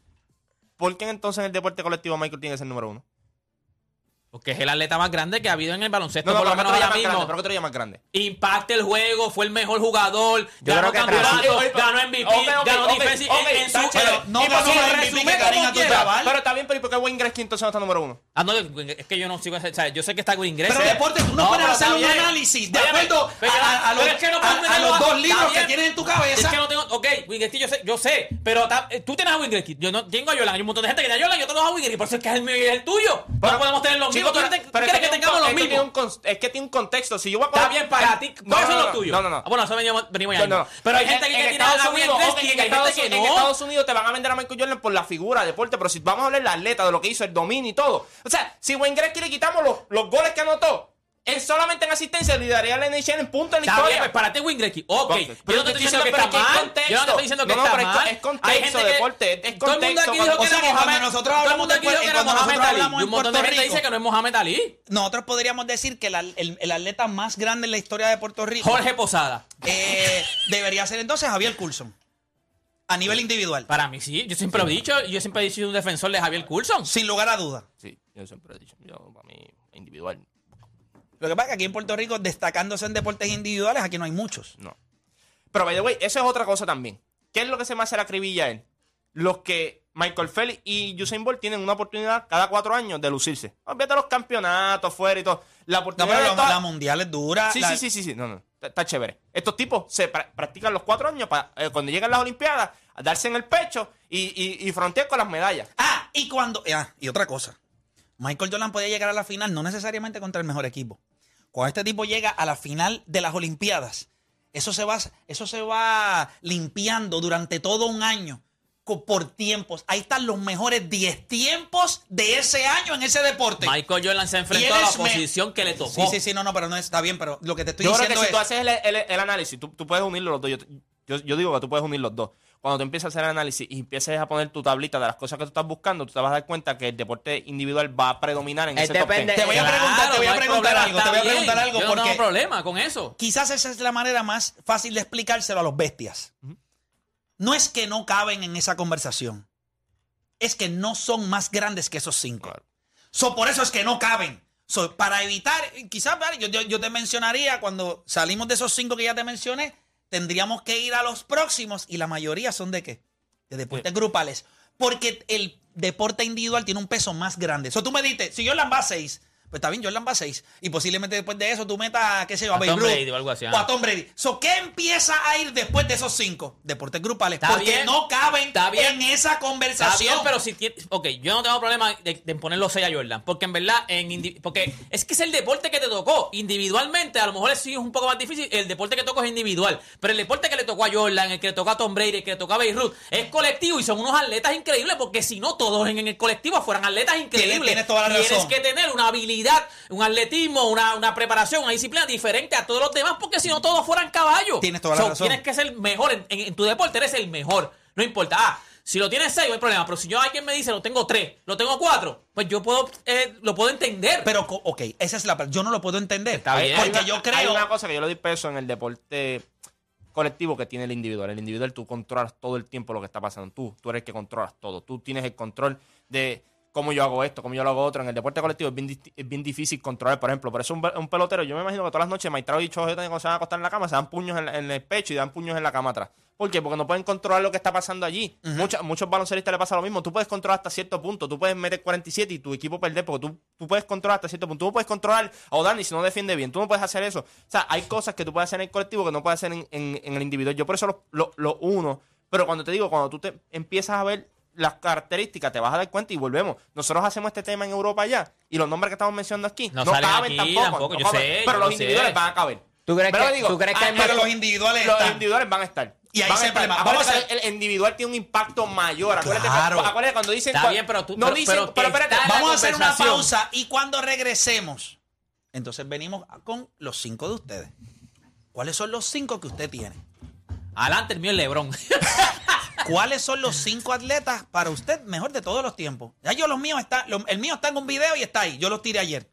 Speaker 8: ¿Por qué entonces en el deporte colectivo Michael tiene que ser número uno?
Speaker 5: Porque es el atleta más grande que ha habido en el baloncesto,
Speaker 8: No, no,
Speaker 5: por lo
Speaker 8: pero
Speaker 5: menos ahora
Speaker 8: más grande,
Speaker 5: mismo.
Speaker 8: pero más grande.
Speaker 5: Impacta el juego, fue el mejor jugador,
Speaker 6: Yo
Speaker 5: ganó campeonato, ganó MVP,
Speaker 8: Ok, ok,
Speaker 5: ganó
Speaker 8: ok,
Speaker 5: defensive
Speaker 8: ok,
Speaker 5: en, su...
Speaker 8: chévere.
Speaker 2: no Karim a tu chaval.
Speaker 8: Pero está bien, pero ¿y por qué Wayne Gretzky entonces no está número uno?
Speaker 5: Ah, no, es que yo no sigo o sea, yo sé que está Green
Speaker 2: Pero deporte, tú no, puedes
Speaker 5: pero
Speaker 2: hacer un
Speaker 5: bien.
Speaker 2: análisis de acuerdo
Speaker 5: pero
Speaker 2: a,
Speaker 5: yo-
Speaker 2: a- a los,
Speaker 5: pero es que no
Speaker 2: a-
Speaker 5: puedes
Speaker 2: a
Speaker 5: meterlo
Speaker 2: los
Speaker 5: a-
Speaker 2: dos libros que tienes en tu
Speaker 5: Es
Speaker 2: cabeza.
Speaker 5: que no tengo. Ok, Wingretti, yo sé, yo sé. Pero ta- eh, tú tienes a Wingretti. Yo no tengo a Jordan. Hay un montón de gente que tiene a Jordan y yo tengo a Wingretti. Por eso es que es el mío y es el tuyo. no podemos tener los mismos. ¿Tú
Speaker 8: pero- es
Speaker 5: que
Speaker 8: tiene un
Speaker 5: tengamos
Speaker 8: es que tiene un Es que tiene un contexto. Si yo voy a
Speaker 5: Está bien para ti.
Speaker 8: No,
Speaker 5: ¿Cuáles
Speaker 8: no,
Speaker 5: son
Speaker 8: no,
Speaker 5: los tuyos?
Speaker 8: No, no, no.
Speaker 5: Ah, bueno, eso venimos, venimos.
Speaker 8: No.
Speaker 5: Pero hay
Speaker 8: En-
Speaker 5: gente que quiere tirar a y
Speaker 8: en
Speaker 5: hay gente
Speaker 8: Estados,
Speaker 5: que
Speaker 8: en
Speaker 5: no.
Speaker 8: Estados Unidos te van a vender a Michael Jordan por la figura, deporte, pero si vamos a hablar del atleta, de lo que hizo, el dominio y todo. O sea, si Wayne Gretzky le quitamos los, los goles que anotó, él solamente en asistencia lideraría la NHL en punto en la
Speaker 5: bien,
Speaker 8: historia.
Speaker 5: pues para ti Wingretti. Ok,
Speaker 8: Ok,
Speaker 5: yo no te
Speaker 8: pero
Speaker 5: estoy
Speaker 8: te
Speaker 5: diciendo que
Speaker 8: pero
Speaker 5: está
Speaker 8: es es
Speaker 5: mal.
Speaker 8: contexto.
Speaker 5: Yo no te estoy diciendo que
Speaker 8: No, no,
Speaker 5: está
Speaker 8: pero es
Speaker 5: mal.
Speaker 8: es contexto,
Speaker 5: Hay gente que-
Speaker 8: deporte, es
Speaker 5: Todo el mundo
Speaker 8: contexto,
Speaker 5: aquí dijo que era Mohamed.
Speaker 2: nosotros
Speaker 5: Todo el
Speaker 2: hablamos
Speaker 5: mundo
Speaker 2: de
Speaker 5: aquí dijo que era
Speaker 2: cuando
Speaker 5: Mohamed
Speaker 2: nosotros
Speaker 5: Ali. un montón de gente dice que no es Mohamed Ali.
Speaker 2: Nosotros podríamos decir que el, atleta más grande en la historia de Puerto Rico
Speaker 5: Jorge Posada.
Speaker 2: eh, debería ser entonces Javier Coulson. A nivel individual.
Speaker 5: Para mí sí, yo siempre lo he dicho, yo siempre he sido un defensor de Javier Coulson.
Speaker 2: Sin lugar a duda.
Speaker 8: Sí, yo siempre he dicho, yo, para mí, individual,
Speaker 2: Lo que pasa es que aquí en Puerto Rico, destacándose en deportes individuales, aquí no hay muchos.
Speaker 8: no. Pero, by the way, eso es otra cosa también. ¿Qué es lo que se me hace la acribilla a él? Los que Michael Phelps y Usain Bolt tienen una oportunidad cada cuatro años de lucirse. Olvídate los campeonatos fuera y todo. La
Speaker 2: No,
Speaker 8: oportunidad
Speaker 2: pero
Speaker 8: de
Speaker 2: la,
Speaker 8: toda-
Speaker 2: la mundial es dura.
Speaker 8: Sí,
Speaker 2: la-
Speaker 8: sí, sí, sí, sí. No, no. Está, chévere. Estos tipos se pra- practican los cuatro años para cuando llegan las Olimpiadas a darse en el pecho y, y, y frontear con las medallas.
Speaker 2: Ah, y cuando. ah, y otra cosa. Michael Jordan podía llegar a la final, no necesariamente contra el mejor equipo. Cuando este tipo llega a la final de las Olimpiadas, eso se va, eso se va limpiando durante todo un año por tiempos. Ahí están los mejores 10 tiempos de ese año en ese deporte.
Speaker 5: Michael Jordan se enfrentó a la
Speaker 2: me-
Speaker 5: posición que le tocó.
Speaker 2: Sí, sí, sí, no, no, pero no está bien, pero lo que te estoy
Speaker 8: Yo creo que
Speaker 2: diciendo
Speaker 8: si
Speaker 2: es.
Speaker 8: tú haces el, el- el análisis, tú, tú puedes unirlo los dos. Yo, yo- yo digo que tú puedes unir los dos. Cuando tú empiezas a hacer el análisis y empieces a poner tu tablita de las cosas que tú estás buscando, tú te vas a dar cuenta que el deporte individual va a predominar en
Speaker 6: Eh,
Speaker 8: ese top
Speaker 6: depende-
Speaker 8: 10.
Speaker 2: Te voy a
Speaker 6: Claro,
Speaker 2: preguntar, te voy
Speaker 5: no
Speaker 2: a
Speaker 5: hay
Speaker 2: preguntar
Speaker 5: problema,
Speaker 2: algo, te voy a
Speaker 5: bien.
Speaker 2: preguntar algo
Speaker 5: Yo no tengo
Speaker 2: porque
Speaker 5: problema con eso.
Speaker 2: quizás esa es la manera más fácil de explicárselo a los bestias. No es que no caben en esa conversación. Es que no son más grandes que esos cinco. So, por eso es que no caben. So, para evitar, quizás yo- yo te mencionaría, cuando salimos de esos cinco que ya te mencioné, tendríamos que ir a los próximos y la mayoría son de qué? De deportes grupales. Porque el deporte individual tiene un peso más grande. Eso tú me dices, si Jordan va a 6, pues está bien, Jordan va a 6. Y posiblemente después de eso tú metas, qué sé yo, a,
Speaker 5: A
Speaker 2: Babe
Speaker 5: Tom
Speaker 2: Ruth
Speaker 5: Brady o algo así,
Speaker 2: O a Tom Brady. So, ¿Qué empieza a ir después de esos cinco? Deportes grupales.
Speaker 5: Está
Speaker 2: porque
Speaker 5: bien.
Speaker 2: no caben
Speaker 5: Está bien.
Speaker 2: en esa
Speaker 5: Está
Speaker 2: conversación.
Speaker 5: bien, pero si tiene. Ok, yo no tengo problema de, de poner los 6 a Jordan. Porque en verdad, en porque es que es el deporte que te tocó. Individualmente, a lo mejor sí es un poco más difícil. El deporte que tocó es individual. Pero el deporte que le tocó a Jordan, el que le tocó a Tom Brady, el que le tocó a Beirut, es colectivo y son unos atletas increíbles. Porque si no, todos en, en el colectivo fueran atletas increíbles.
Speaker 2: tienes toda la
Speaker 5: Tienes
Speaker 2: razón.
Speaker 5: que tener una habilidad, un atletismo, una, una preparación, una disciplina diferente a todos los demás. Porque si no, todos fueran caballos.
Speaker 2: Tienes toda la
Speaker 5: So,
Speaker 2: razón.
Speaker 5: Tienes que ser mejor en, en- en tu deporte, eres el mejor. No importa. Ah, si lo tienes seis, no hay problema. Pero si yo alguien me dice, lo tengo tres, lo tengo cuatro, pues yo puedo, eh, lo puedo entender.
Speaker 2: Pero, ok, esa es la. Yo no lo puedo entender.
Speaker 5: Está bien.
Speaker 2: Porque
Speaker 8: Hay una-
Speaker 2: yo
Speaker 8: Hay
Speaker 2: creo.
Speaker 8: una cosa que yo le doy peso en el deporte colectivo que tiene el individual. El individual tú controlas todo el tiempo lo que está pasando. Tú, tú eres el que controlas todo. Tú tienes el control de cómo yo hago esto, cómo yo lo hago otro. En el deporte colectivo es bien, disti- es bien difícil controlar. Por ejemplo, por eso un, pelotero, yo me imagino que todas las noches Maitrao y Chojo cuando se van a acostar en la cama, se dan puños en, el pecho y dan puños en la cama atrás. ¿Por qué? Porque no pueden controlar lo que está pasando allí. Mucha- muchos baloncelistas le pasa lo mismo. Tú puedes controlar hasta cierto punto. Tú puedes meter 47 y tu equipo perder porque tú, tú puedes controlar hasta cierto punto. Tú no puedes controlar a O'Dani si no defiende bien. Tú no puedes hacer eso. O sea, hay cosas que tú puedes hacer en el colectivo que no puedes hacer en, en- en el individual. Yo por eso lo, lo- lo uno. Pero cuando te digo, cuando tú te empiezas a ver las características, te vas a dar cuenta y volvemos. Nosotros hacemos este tema en Europa ya y los nombres que estamos mencionando aquí
Speaker 5: No
Speaker 8: no,
Speaker 5: salen
Speaker 8: caben
Speaker 5: aquí
Speaker 8: tampoco.
Speaker 5: tampoco,
Speaker 8: no
Speaker 5: yo
Speaker 8: caben.
Speaker 5: sé,
Speaker 8: pero
Speaker 5: yo
Speaker 8: los
Speaker 5: lo
Speaker 8: individuales
Speaker 5: sé.
Speaker 8: van a caber.
Speaker 6: ¿Tú crees
Speaker 8: Pero
Speaker 6: que-
Speaker 8: digo,
Speaker 6: tú crees que
Speaker 8: ah,
Speaker 6: hay más-
Speaker 2: Pero los individuales
Speaker 8: los
Speaker 2: están.
Speaker 8: individuales van a estar.
Speaker 2: Y ahí se problema. Vamos a hacer-
Speaker 8: el, individual tiene un impacto mayor. Acuérdate,
Speaker 2: Claro.
Speaker 8: acuérdate cuando dicen.
Speaker 5: Está bien, pero tú-
Speaker 8: No
Speaker 5: pero-
Speaker 8: dicen.
Speaker 5: pero
Speaker 8: Pero, espérate.
Speaker 2: Vamos a hacer una pausa y cuando regresemos, entonces venimos con los cinco de ustedes. ¿Cuáles son los cinco que usted tiene?
Speaker 5: Adelante, el mío es Lebron.
Speaker 2: ¿Cuáles son los cinco atletas para usted mejor de todos los tiempos? Ya yo los míos está, el mío está en un video y está ahí. Yo los tiré ayer.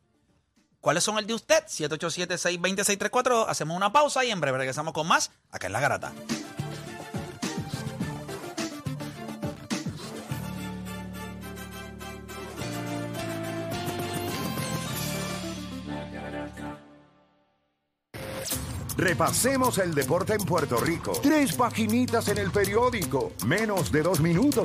Speaker 2: ¿Cuáles son el de usted? 787-620-634. Hacemos una pausa y en breve regresamos con más acá en La Garata.
Speaker 1: Repasemos el deporte en Puerto Rico. Tres paginitas en el periódico. Menos de dos minutos.